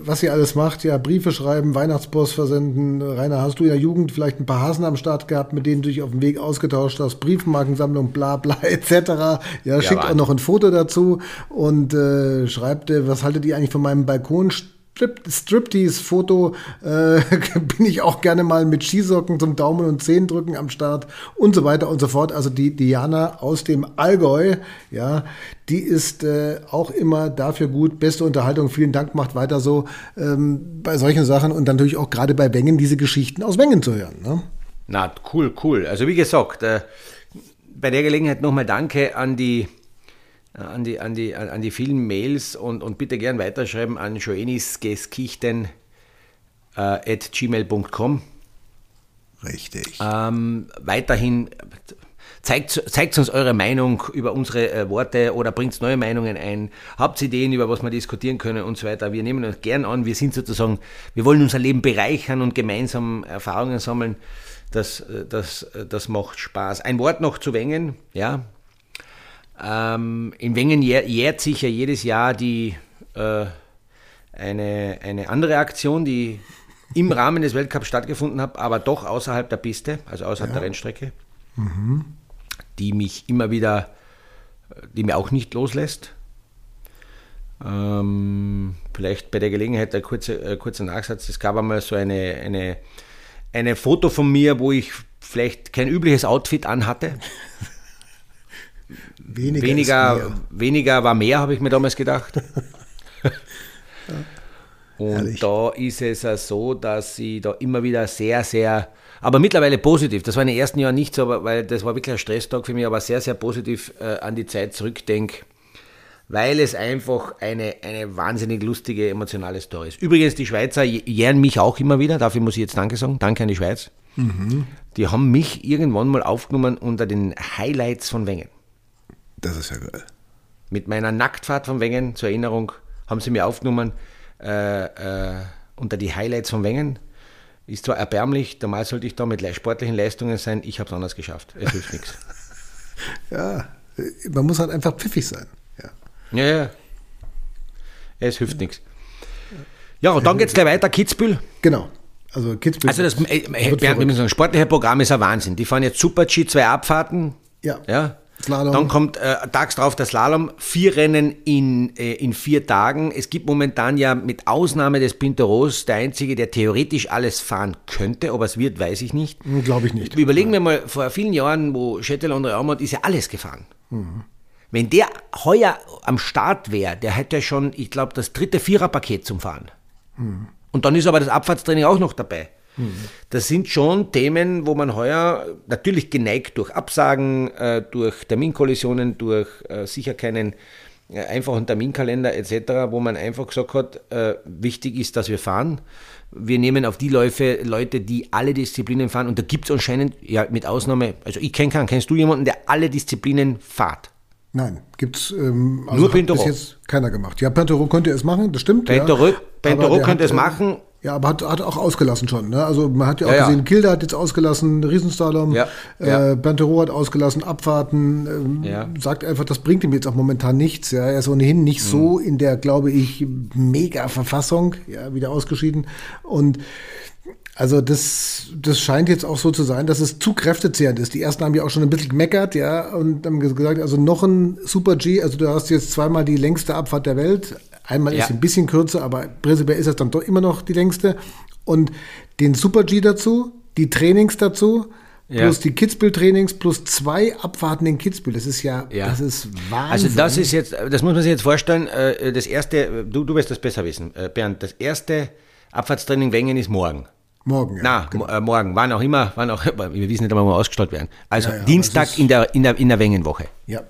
was ihr alles macht. Ja, Briefe schreiben, Weihnachtspost versenden. Rainer, hast du in der Jugend vielleicht ein paar Hasen am Start gehabt, mit denen du dich auf dem Weg ausgetauscht hast? Briefmarkensammlung, bla bla etc. Ja, ja schickt Mann. auch noch ein Foto dazu und äh, schreibt, äh, was haltet ihr eigentlich von meinem Balkon? Striptease-Foto äh, *laughs* bin ich auch gerne mal mit Skisocken zum Daumen und Zehendrücken am Start und so weiter und so fort. Also die Diana aus dem Allgäu, ja, die ist äh, auch immer dafür gut. Beste Unterhaltung, vielen Dank, macht weiter so ähm, bei solchen Sachen und natürlich auch gerade bei Wengen diese Geschichten aus Wengen zu hören. Ne? Na, cool, cool. Also wie gesagt, äh, bei der Gelegenheit nochmal Danke an die an die, an die, an die vielen Mails und, und bitte gern weiterschreiben an joenisgeskichten äh, at gmail.com. Richtig. Ähm, weiterhin zeigt, zeigt uns eure Meinung über unsere äh, Worte oder bringt neue Meinungen ein. Habt Ideen, über was wir diskutieren können und so weiter. Wir nehmen uns gern an. Wir sind sozusagen, wir wollen unser Leben bereichern und gemeinsam Erfahrungen sammeln. Das, äh, das, äh, das macht Spaß. Ein Wort noch zu Wengen. Ja, ähm, in Wengen jährt sich ja jedes Jahr die, äh, eine, eine andere Aktion, die im Rahmen des Weltcups stattgefunden hat, aber doch außerhalb der Piste, also außerhalb ja. der Rennstrecke, mhm. die mich immer wieder, die mir auch nicht loslässt. Ähm, vielleicht bei der Gelegenheit ein kurzer, äh, kurzer Nachsatz. Es gab einmal so eine, eine, eine Foto von mir, wo ich vielleicht kein übliches Outfit anhatte. *laughs* Weniger, weniger, weniger war mehr, habe ich mir damals gedacht. *laughs* Und Herrlich. da ist es ja so, dass ich da immer wieder sehr, sehr, aber mittlerweile positiv, das war in den ersten Jahren nicht so, weil das war wirklich ein Stresstag für mich, aber sehr, sehr positiv äh, an die Zeit zurückdenke, weil es einfach eine, eine wahnsinnig lustige, emotionale Story ist. Übrigens, die Schweizer jähren mich auch immer wieder, dafür muss ich jetzt Danke sagen, danke an die Schweiz. Mhm. Die haben mich irgendwann mal aufgenommen unter den Highlights von Wengen. Das ist ja geil. Mit meiner Nacktfahrt von Wengen, zur Erinnerung, haben sie mir aufgenommen äh, äh, unter die Highlights von Wengen. Ist zwar erbärmlich, normal sollte ich da mit sportlichen Leistungen sein, ich habe es anders geschafft. Es hilft nichts. *laughs* Ja, man muss halt einfach pfiffig sein. Ja, ja. ja. Es hilft ja. nichts. Ja, und dann geht es gleich weiter, Kitzbühel. Genau. Also Kitzbühel. Also das äh, wir müssen sagen, sportliche Programm ist ein Wahnsinn. Die fahren jetzt Super G, zwei Abfahrten. Ja. ja. Slalom. Dann kommt äh, tags drauf der Slalom, vier Rennen in, äh, in vier Tagen. Es gibt momentan ja mit Ausnahme des Pinteros der Einzige, der theoretisch alles fahren könnte. Ob es wird, weiß ich nicht. Hm, Glaube ich nicht. Überlegen wir mal, vor vielen Jahren, wo Schettel und Raumert ist ja alles gefahren. Mhm. Wenn der heuer am Start wäre, der hätte schon, ich glaube, das dritte Viererpaket zum Fahren. Mhm. Und dann ist aber das Abfahrtstraining auch noch dabei. Das sind schon Themen, wo man heuer natürlich geneigt durch Absagen, äh, durch Terminkollisionen, durch äh, sicher keinen äh, einfachen Terminkalender etc., wo man einfach gesagt hat, wichtig ist, dass wir fahren. Wir nehmen auf die Läufe Leute, die alle Disziplinen fahren und da gibt es anscheinend, ja mit Ausnahme, also ich kenne keinen, kennst du jemanden, der alle Disziplinen fahrt? Nein, gibt es ähm, also Nur Pintero. bis jetzt keiner gemacht. Ja, Pintero könnte es machen, das stimmt. Pintero, ja. Pintero könnte es machen, ja, aber hat, hat auch ausgelassen schon. Ne? Also man hat ja auch ja, gesehen, ja. Kilder hat jetzt ausgelassen, Riesenslalom, ja, ja. Äh, Bantero hat ausgelassen, Abfahrten. Ähm. Sagt einfach, das bringt ihm jetzt auch momentan nichts. Ja? Er ist ohnehin nicht mhm. so in der, glaube ich, mega Verfassung, ja, wieder ausgeschieden. Und also das, das scheint jetzt auch so zu sein, dass es zu kräftezehrend ist. Die ersten haben ja auch schon ein bisschen gemeckert, ja, und haben gesagt, also noch ein Super G, also du hast jetzt zweimal die längste Abfahrt der Welt, Einmal ja. ist ein bisschen kürzer, aber prinzipiell ist das dann doch immer noch die längste. Und den Super G dazu, die Trainings dazu, ja. plus die Kitzbühel-Trainings, plus zwei Abfahrten in Kitzbühel. Das ist ja, ja, das ist Wahnsinn. Also das ist jetzt, das muss man sich jetzt vorstellen, äh, das erste, du, du wirst das besser wissen, äh, Bernd, das erste Abfahrtstraining Wengen ist morgen. Morgen, ja. Na, genau. Äh, morgen, wann auch immer, wann auch, *laughs* wir wissen nicht, ob wir mal ausgestellt werden. Also ja, ja, Dienstag in der, in, der, in der Wengenwoche. Ja.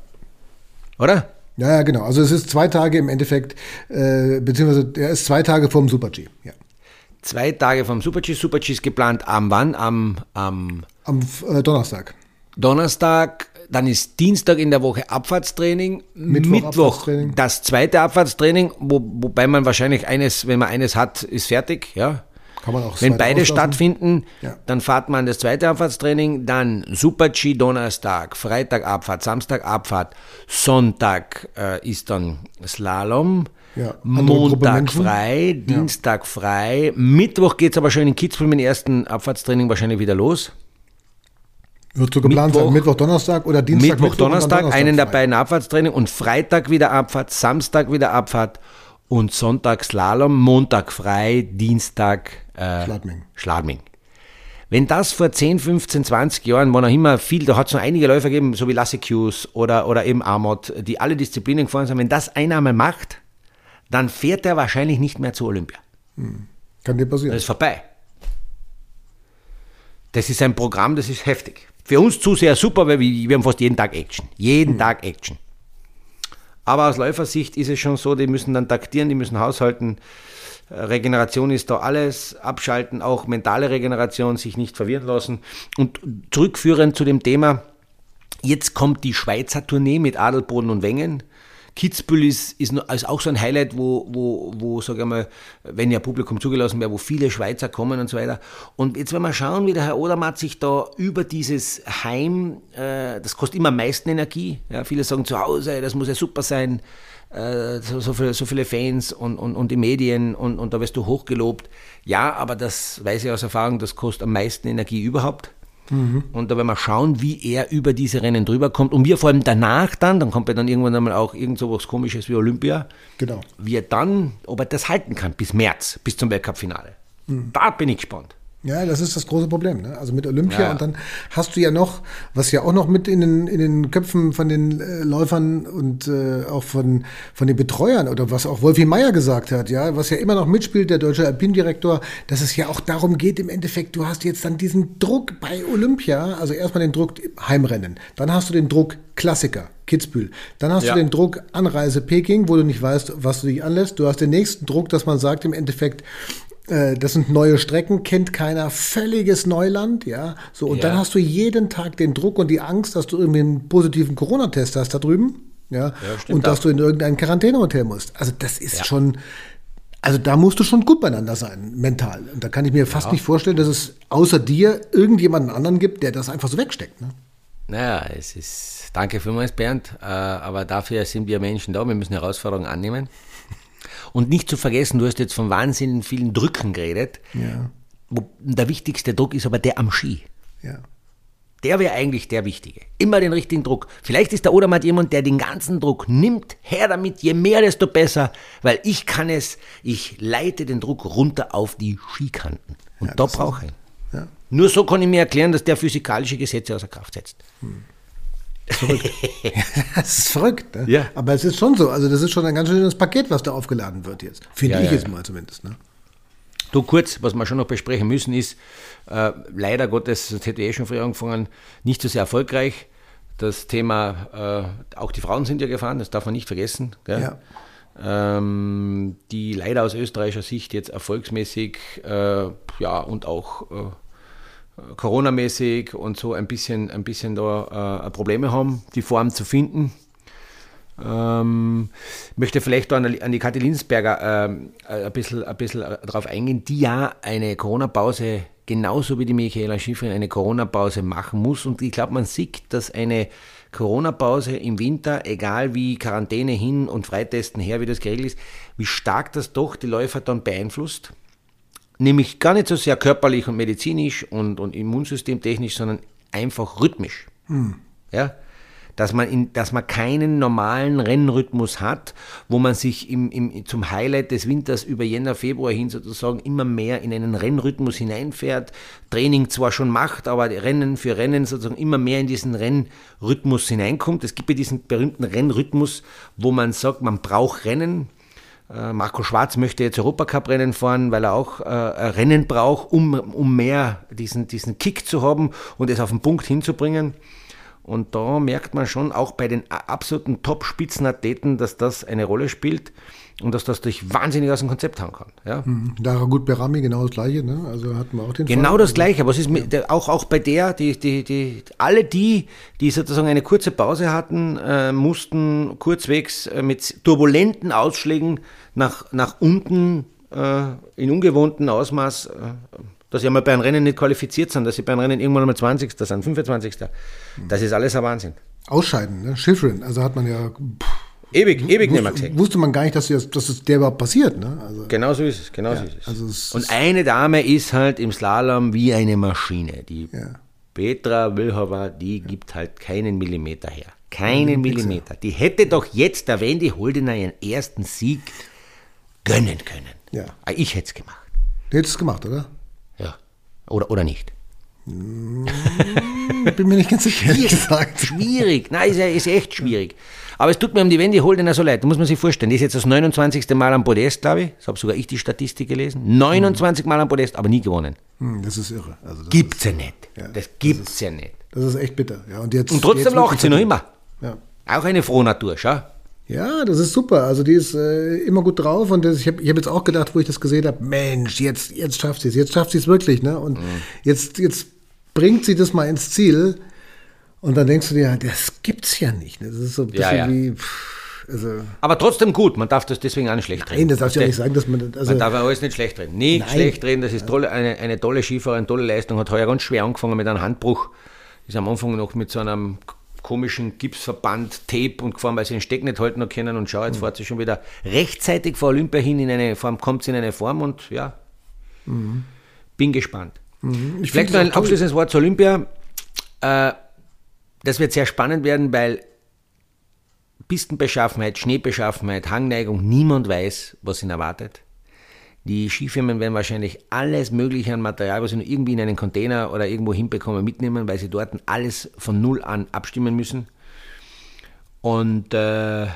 Oder? Ja, ja, genau. Also es ist zwei Tage im Endeffekt, äh, beziehungsweise er ist zwei Tage vorm Super G. Ja. zwei Tage vom Super-G. Super-G ist geplant am wann? Am, am, am äh, Donnerstag. Donnerstag, dann ist Dienstag in der Woche Abfahrtstraining, Mittwoch, Mittwoch Abfahrtstraining. das zweite Abfahrtstraining, wo, wobei man wahrscheinlich eines, wenn man eines hat, ist fertig, ja. Wenn beide auslassen. stattfinden, ja. dann fahrt man das zweite Abfahrtstraining, dann Super-G Donnerstag, Freitag Abfahrt, Samstag Abfahrt, Sonntag äh, ist dann Slalom, ja, Montag frei, Dienstag ja. frei, Mittwoch geht es aber schon in Kitzbühel mit dem ersten Abfahrtstraining wahrscheinlich wieder los. Wird so geplant Mittwoch, sein, Mittwoch, Donnerstag oder Dienstag, Mittwoch, Mittwoch Donnerstag, Donnerstag einen der beiden Abfahrtstraining und Freitag wieder Abfahrt, Samstag wieder Abfahrt und Sonntag Slalom, Montag frei, Dienstag äh, Schladming. Schladming. Wenn das vor 10, 15, 20 Jahren, wo noch immer viel, da hat es noch einige Läufer gegeben, so wie Lasse Hughes oder, oder eben Amot, die alle Disziplinen gefahren sind, wenn das einer einmal macht, dann fährt er wahrscheinlich nicht mehr zu Olympia. Hm. Kann dir passieren. Das ist vorbei. Das ist ein Programm, das ist heftig. Für uns zu sehr super, weil wir, wir haben fast jeden Tag Action. Jeden hm. Tag Action. Aber aus Läufersicht ist es schon so, die müssen dann taktieren, die müssen haushalten. Regeneration ist da alles, abschalten, auch mentale Regeneration, sich nicht verwirren lassen. Und zurückführend zu dem Thema, jetzt kommt die Schweizer Tournee mit Adelboden und Wengen. Kitzbühel ist, ist, ist auch so ein Highlight, wo, wo, wo sage ich mal, wenn ja Publikum zugelassen wäre, wo viele Schweizer kommen und so weiter. Und jetzt, wenn wir schauen, wie der Herr Odermatt sich da über dieses Heim, äh, das kostet immer am meisten Energie. Ja, viele sagen zu Hause, das muss ja super sein, äh, so, so, viele, so viele Fans und, und, und die Medien und, und da wirst du hochgelobt. Ja, aber das weiß ich aus Erfahrung, das kostet am meisten Energie überhaupt. Mhm. Und da werden wir schauen, wie er über diese Rennen drüber kommt. Und wir vor allem danach dann, dann kommt ja dann irgendwann einmal auch irgend so was komisches wie Olympia. Genau. Wie er dann, ob er das halten kann bis März, bis zum Weltcup-Finale. Mhm. Da bin ich gespannt. Ja, das ist das große Problem. Ne? Also mit Olympia ja. und dann hast du ja noch, was ja auch noch mit in den, in den Köpfen von den äh, Läufern und äh, auch von, von den Betreuern oder was auch Wolfi Meier gesagt hat, ja, was ja immer noch mitspielt, der deutsche Alpindirektor, dass es ja auch darum geht, im Endeffekt, du hast jetzt dann diesen Druck bei Olympia, also erstmal den Druck Heimrennen, dann hast du den Druck Klassiker, Kitzbühel. Dann hast ja. du den Druck Anreise Peking, wo du nicht weißt, was du dich anlässt. Du hast den nächsten Druck, dass man sagt im Endeffekt, das sind neue Strecken, kennt keiner, völliges Neuland, ja. So, und ja. dann hast du jeden Tag den Druck und die Angst, dass du irgendwie einen positiven Corona-Test hast da drüben, ja. ja und dass du in irgendein Quarantänehotel musst. Also, das ist ja. schon, also da musst du schon gut beieinander sein, mental. Und da kann ich mir fast nicht vorstellen, dass es außer dir irgendjemanden anderen gibt, der das einfach so wegsteckt. Ne? Naja, es ist, danke vielmals, Bernd, äh, aber dafür sind wir Menschen da, wir müssen Herausforderungen annehmen. Und nicht zu vergessen, du hast jetzt von wahnsinnig vielen Drücken geredet. Ja. Der wichtigste Druck ist aber der am Ski. Ja. Der wäre eigentlich der Wichtige. Immer den richtigen Druck. Vielleicht ist der Odermatt jemand, der den ganzen Druck nimmt. Her damit, je mehr, desto besser. Weil ich kann es, ich leite den Druck runter auf die Skikanten. Und ja, da brauche ich ihn. Ja. Nur so kann ich mir erklären, dass der physikalische Gesetze außer Kraft setzt. Hm. Verrückt. *laughs* das ist verrückt. Ne? Ja. Aber es ist schon so. Also, das ist schon ein ganz schönes Paket, was da aufgeladen wird jetzt. Finde ja, ich ja, jetzt mal zumindest. Ne? Du, kurz, was wir schon noch besprechen müssen, ist äh, leider Gottes, das hätte ich eh schon früher angefangen, nicht so sehr erfolgreich. Das Thema, äh, auch die Frauen sind ja gefahren, das darf man nicht vergessen. Ja. Ähm, die leider aus österreichischer Sicht jetzt erfolgsmäßig äh, ja, und auch äh, Corona-mäßig und so ein bisschen, ein bisschen da äh, Probleme haben, die Form zu finden. Ähm, möchte vielleicht an, an die Kathi Linsberger äh, ein bisschen, ein bisschen darauf eingehen, die ja eine Corona-Pause genauso wie die Michaela Schifrin eine Corona-Pause machen muss. Und ich glaube, man sieht, dass eine Corona-Pause im Winter, egal wie Quarantäne hin und Freitesten her, wie das geregelt ist, wie stark das doch die Läufer dann beeinflusst nämlich gar nicht so sehr körperlich und medizinisch und, und immunsystemtechnisch, sondern einfach rhythmisch. Hm. Ja? Dass man, in, dass man keinen normalen Rennrhythmus hat, wo man sich im, im, zum Highlight des Winters über Jänner, Februar hin sozusagen immer mehr in einen Rennrhythmus hineinfährt, Training zwar schon macht, aber Rennen für Rennen sozusagen immer mehr in diesen Rennrhythmus hineinkommt. Es gibt ja diesen berühmten Rennrhythmus, wo man sagt, man braucht Rennen, Marco Schwarz möchte jetzt Europacup-Rennen fahren, weil er auch äh, Rennen braucht, um, um mehr diesen, diesen Kick zu haben und es auf den Punkt hinzubringen. Und da merkt man schon auch bei den absoluten Top-Spitzenathleten, dass das eine Rolle spielt. Und dass das dich wahnsinnig aus dem Konzept hauen kann. Ja? Mhm. Lara Gut Berami, genau das Gleiche, ne? Also hatten wir auch den Genau Fall. das Gleiche, aber es ist der, auch, auch bei der, die, die, die, alle die, die sozusagen eine kurze Pause hatten, äh, mussten kurzwegs äh, mit turbulenten Ausschlägen nach, nach unten äh, in ungewohntem Ausmaß, äh, dass sie einmal bei einem Rennen nicht qualifiziert sind, dass sie bei einem Rennen irgendwann einmal 20. sind, 25. Das ist alles ein Wahnsinn. Ausscheiden, ne? Schifrin, also hat man ja. Pff Ewig, ewig nicht mehr gesehen. Wusste man gar nicht, dass, das, dass es der überhaupt passiert. Ne? Also, genau so ist es. Genau ja, so ist es. Also es Und eine Dame ist halt im Slalom wie eine Maschine. Die ja. Petra Wilhofer, die ja. gibt halt keinen Millimeter her. Keinen Millimeter. Die hätte doch jetzt der Wendy Holdener ihren ersten Sieg gönnen können. Ja. Ah, ich hätte es gemacht. Du hättest es gemacht, oder? Ja. Oder, oder nicht? Hm, bin mir nicht ganz sicher, ehrlich gesagt. Schwierig. Nein, ist, ist echt schwierig. Aber es tut mir um die Wendy Holdener so leid. Da muss man sich vorstellen. Die ist jetzt das 29. Mal am Podest, glaube ich. Das habe sogar ich die Statistik gelesen. 29 Mal am Podest, aber nie gewonnen. Hm, das ist irre. Also das gibt's ist, ja nicht. Ja, das gibt's das ist, ja nicht. Das ist echt bitter. Ja, und, jetzt, und trotzdem lacht sie noch immer. Ja. Auch eine frohe Natur, schau. Ja, das ist super. Also die ist äh, immer gut drauf und das, ich habe ich hab jetzt auch gedacht, wo ich das gesehen habe, Mensch, jetzt, jetzt schafft sie es, jetzt schafft sie es wirklich. Ne? Und mhm. jetzt, jetzt bringt sie das mal ins Ziel. Und dann denkst du dir, das gibt's ja nicht. Das ist so ein bisschen ja, ja. wie. also Aber trotzdem gut, man darf das deswegen auch nicht schlecht reden. Nein, das darfst du ja nicht sagen, dass man. Also man darf ja alles nicht schlecht reden. Nie nein. schlecht reden, das ist tolle, eine, eine tolle Skifahrerin, eine tolle Leistung. Hat heuer ganz schwer angefangen mit einem Handbruch. Ist am Anfang noch mit so einem komischen Gipsverband, Tape und gefahren, weil sie den Steck nicht halten noch können und schau, jetzt mhm. fährt sie schon wieder rechtzeitig vor Olympia hin in eine Form, kommt sie in eine Form und ja, mhm. bin gespannt. Mhm. Vielleicht noch ein abschließendes Wort zu Olympia. Äh, das wird sehr spannend werden, weil Pistenbeschaffenheit, Schneebeschaffenheit, Hangneigung, niemand weiß, was ihn erwartet. Die Skifirmen werden wahrscheinlich alles Mögliche an Material, was sie nur irgendwie in einen Container oder irgendwo hinbekommen, mitnehmen, weil sie dort alles von Null an abstimmen müssen. Und äh,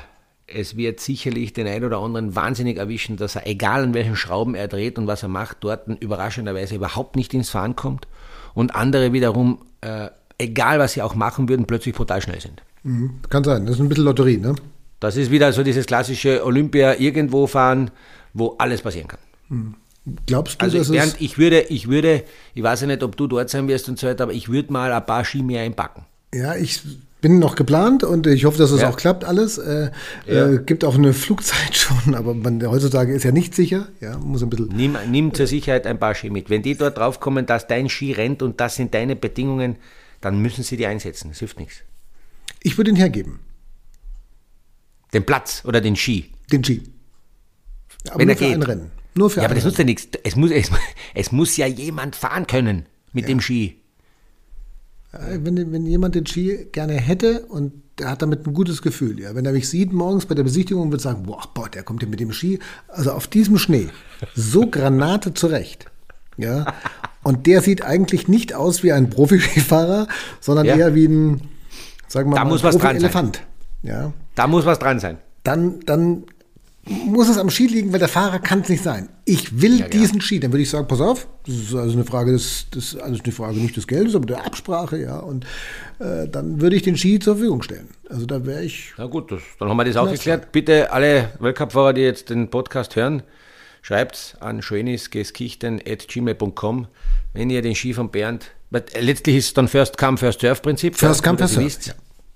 es wird sicherlich den einen oder anderen wahnsinnig erwischen, dass er, egal an welchen Schrauben er dreht und was er macht, dort überraschenderweise überhaupt nicht ins Fahren kommt. Und andere wiederum äh, egal was sie auch machen würden, plötzlich brutal schnell sind. Mhm. Kann sein, das ist ein bisschen Lotterie, ne? Das ist wieder so dieses klassische Olympia irgendwo fahren, wo alles passieren kann. Mhm. Glaubst du, also dass während es ich würde, ich würde, ich weiß ja nicht, ob du dort sein wirst und so weiter, aber ich würde mal ein paar Ski mehr einpacken. Ja, ich bin noch geplant und ich hoffe, dass es ja. auch klappt alles. Äh, ja. äh, gibt auch eine Flugzeit *laughs* schon, aber man, heutzutage ist ja nicht sicher. Ja, muss ein bisschen. Nimm, nimm zur Sicherheit ein paar Ski mit. Wenn die dort draufkommen, dass dein Ski rennt und das sind deine Bedingungen, dann müssen Sie die einsetzen. Das hilft nichts. Ich würde ihn hergeben. Den Platz oder den Ski? Den Ski. Aber Wenn nur er für geht. ein Rennen. Nur für ja, aber das nutzt ja nichts. Es muss, *laughs* es, es muss ja jemand fahren können mit ja. dem Ski. Wenn, wenn jemand den Ski gerne hätte und der hat damit ein gutes Gefühl, ja. Wenn er mich sieht morgens bei der Besichtigung und wird sagen, boah, boah, der kommt hier mit dem Ski, also auf diesem Schnee, so *laughs* Granate zurecht. Ja. Und der sieht eigentlich nicht aus wie ein Profifahrer, sondern ja. eher wie ein, sagen wir da mal, muss was dran Elefant. Sein. Ja. Da muss was dran sein. Dann, dann muss es am Ski liegen, weil der Fahrer kann es nicht sein. Ich will ja, diesen ja. Ski. Dann würde ich sagen, pass auf, das ist also eine Frage des, das ist also eine Frage nicht des Geldes, aber der Absprache, ja. Und äh, dann würde ich den Ski zur Verfügung stellen. Also da wäre ich. Na gut, das, dann haben wir das auch geklärt. Bitte alle Weltcup-Fahrer, die jetzt den Podcast hören, schreibt an schöniskiskichten.gmail.com, wenn ihr den Ski von Bernd, letztlich ist es dann First Come, First Serve Prinzip. First Come, First Serve.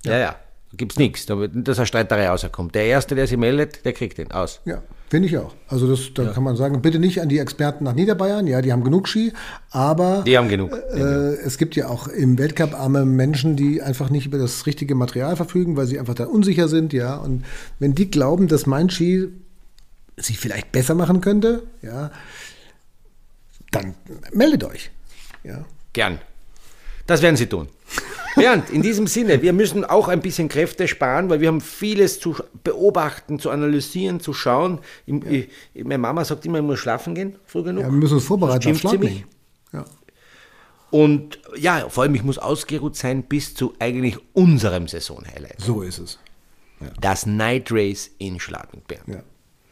Ja, ja. ja. Gibt es nichts, dass eine Streiterei rauskommt. Der Erste, der sich meldet, der kriegt den aus. Ja, finde ich auch. Also das, da ja. kann man sagen, bitte nicht an die Experten nach Niederbayern, ja, die haben genug Ski, aber die haben genug. Äh, es gibt ja auch im Weltcup arme Menschen, die einfach nicht über das richtige Material verfügen, weil sie einfach da unsicher sind, ja. Und wenn die glauben, dass mein Ski sich vielleicht besser machen könnte, ja, dann meldet euch. Ja. Gern. Das werden Sie tun. Bernd, in diesem Sinne, wir müssen auch ein bisschen Kräfte sparen, weil wir haben vieles zu beobachten, zu analysieren, zu schauen. Ich, ja. ich, meine Mama sagt immer, ich muss schlafen gehen, früh genug. Ja, wir müssen uns vorbereiten auf Schlaf ja. Und ja, vor allem, ich muss ausgeruht sein bis zu eigentlich unserem Saisonhighlight. So ist es. Ja. Das Night Race in Schladming, Bernd. Ja.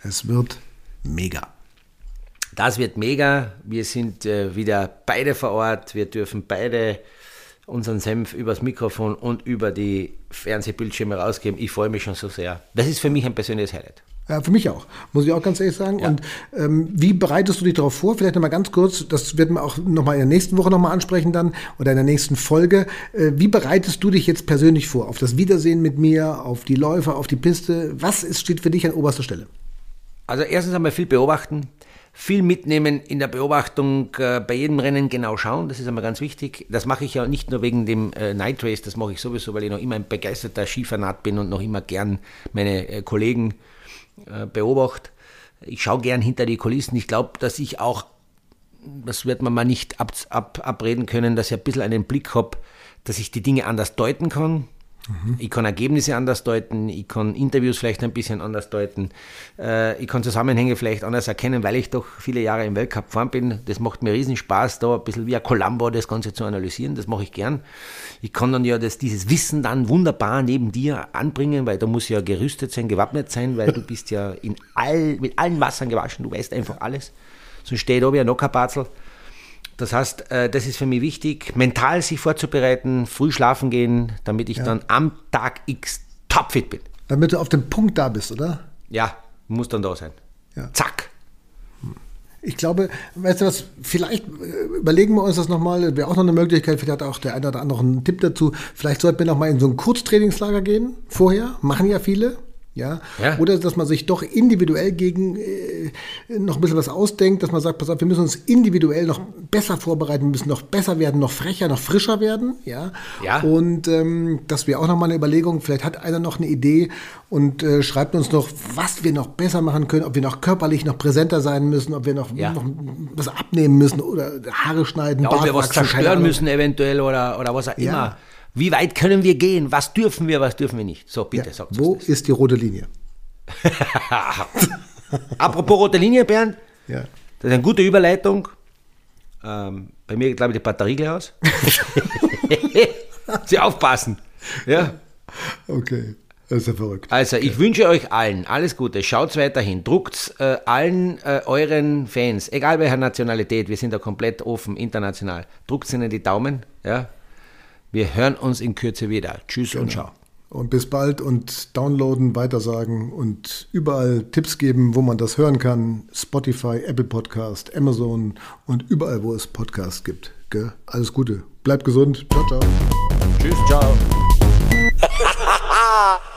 Es wird mega. Das wird mega. Wir sind äh, wieder beide vor Ort. Wir dürfen beide unseren Senf übers Mikrofon und über die Fernsehbildschirme rausgeben. Ich freue mich schon so sehr. Das ist für mich ein persönliches Highlight. Ja, für mich auch, muss ich auch ganz ehrlich sagen. Ja. Und ähm, wie bereitest du dich darauf vor? Vielleicht nochmal ganz kurz, das werden wir auch nochmal in der nächsten Woche nochmal ansprechen dann oder in der nächsten Folge. Äh, wie bereitest du dich jetzt persönlich vor? Auf das Wiedersehen mit mir, auf die Läufe, auf die Piste? Was ist, steht für dich an oberster Stelle? Also erstens einmal viel beobachten, viel mitnehmen in der Beobachtung, äh, bei jedem Rennen genau schauen, das ist einmal ganz wichtig. Das mache ich ja nicht nur wegen dem äh, Night Race, das mache ich sowieso, weil ich noch immer ein begeisterter Skifanat bin und noch immer gern meine äh, Kollegen beobachte. Ich schaue gern hinter die Kulissen. Ich glaube, dass ich auch, das wird man mal nicht ab, ab, abreden können, dass ich ein bisschen einen Blick habe, dass ich die Dinge anders deuten kann. Mhm. Ich kann Ergebnisse anders deuten, ich kann Interviews vielleicht ein bisschen anders deuten, äh, ich kann Zusammenhänge vielleicht anders erkennen, weil ich doch viele Jahre im Weltcup gefahren bin. Das macht mir riesen Spaß, da ein bisschen wie ein Columbo das Ganze zu analysieren, das mache ich gern. Ich kann dann ja das, dieses Wissen dann wunderbar neben dir anbringen, weil da muss ja gerüstet sein, gewappnet sein, weil du bist ja in all, mit allen Wassern gewaschen, du weißt einfach alles. Sonst steht da wie ein Nockerbatzel. Das heißt, äh, das ist für mich wichtig, mental sich vorzubereiten, früh schlafen gehen, damit ich ja. dann am Tag X topfit bin. Damit du auf dem Punkt da bist, oder? Ja, muss dann da sein. Ja. Zack. Ich glaube, weißt du was, vielleicht äh, überlegen wir uns das nochmal, wäre auch noch eine Möglichkeit, vielleicht hat auch der eine oder andere noch einen Tipp dazu. Vielleicht sollten wir nochmal in so ein Kurztrainingslager gehen, vorher, machen ja viele. Ja? ja? Oder dass man sich doch individuell gegen äh, noch ein bisschen was ausdenkt, dass man sagt, pass auf, wir müssen uns individuell noch besser vorbereiten, müssen noch besser werden, noch frecher, noch frischer werden. Ja. ja. Und ähm, das wäre auch nochmal eine Überlegung. Vielleicht hat einer noch eine Idee und äh, schreibt uns noch, was wir noch besser machen können, ob wir noch körperlich noch präsenter sein müssen, ob wir noch, ja. noch was abnehmen müssen oder Haare schneiden, ja, ob wir was zerstören müssen eventuell oder, oder was auch immer. Wie weit können wir gehen? Was dürfen wir, was dürfen wir nicht? So, bitte, ja, sagt Wo das. ist die rote Linie? *laughs* Apropos rote Linie, Bernd. Ja. Das ist eine gute Überleitung. Ähm, bei mir, glaube ich, die Batterie gleich aus. *laughs* Sie aufpassen. Ja. Okay. Das ist ja verrückt. Also, ich wünsche euch allen alles Gute. Schaut weiterhin. Druckt äh, allen äh, euren Fans, egal welcher Nationalität, wir sind da komplett offen, international. Druckt ihnen die Daumen. Ja. Wir hören uns in Kürze wieder. Tschüss genau. und ciao. Und bis bald und downloaden, weitersagen und überall Tipps geben, wo man das hören kann. Spotify, Apple Podcast, Amazon und überall, wo es Podcasts gibt. Gell? Alles Gute. Bleibt gesund. Ciao, ciao. Tschüss, ciao. *laughs*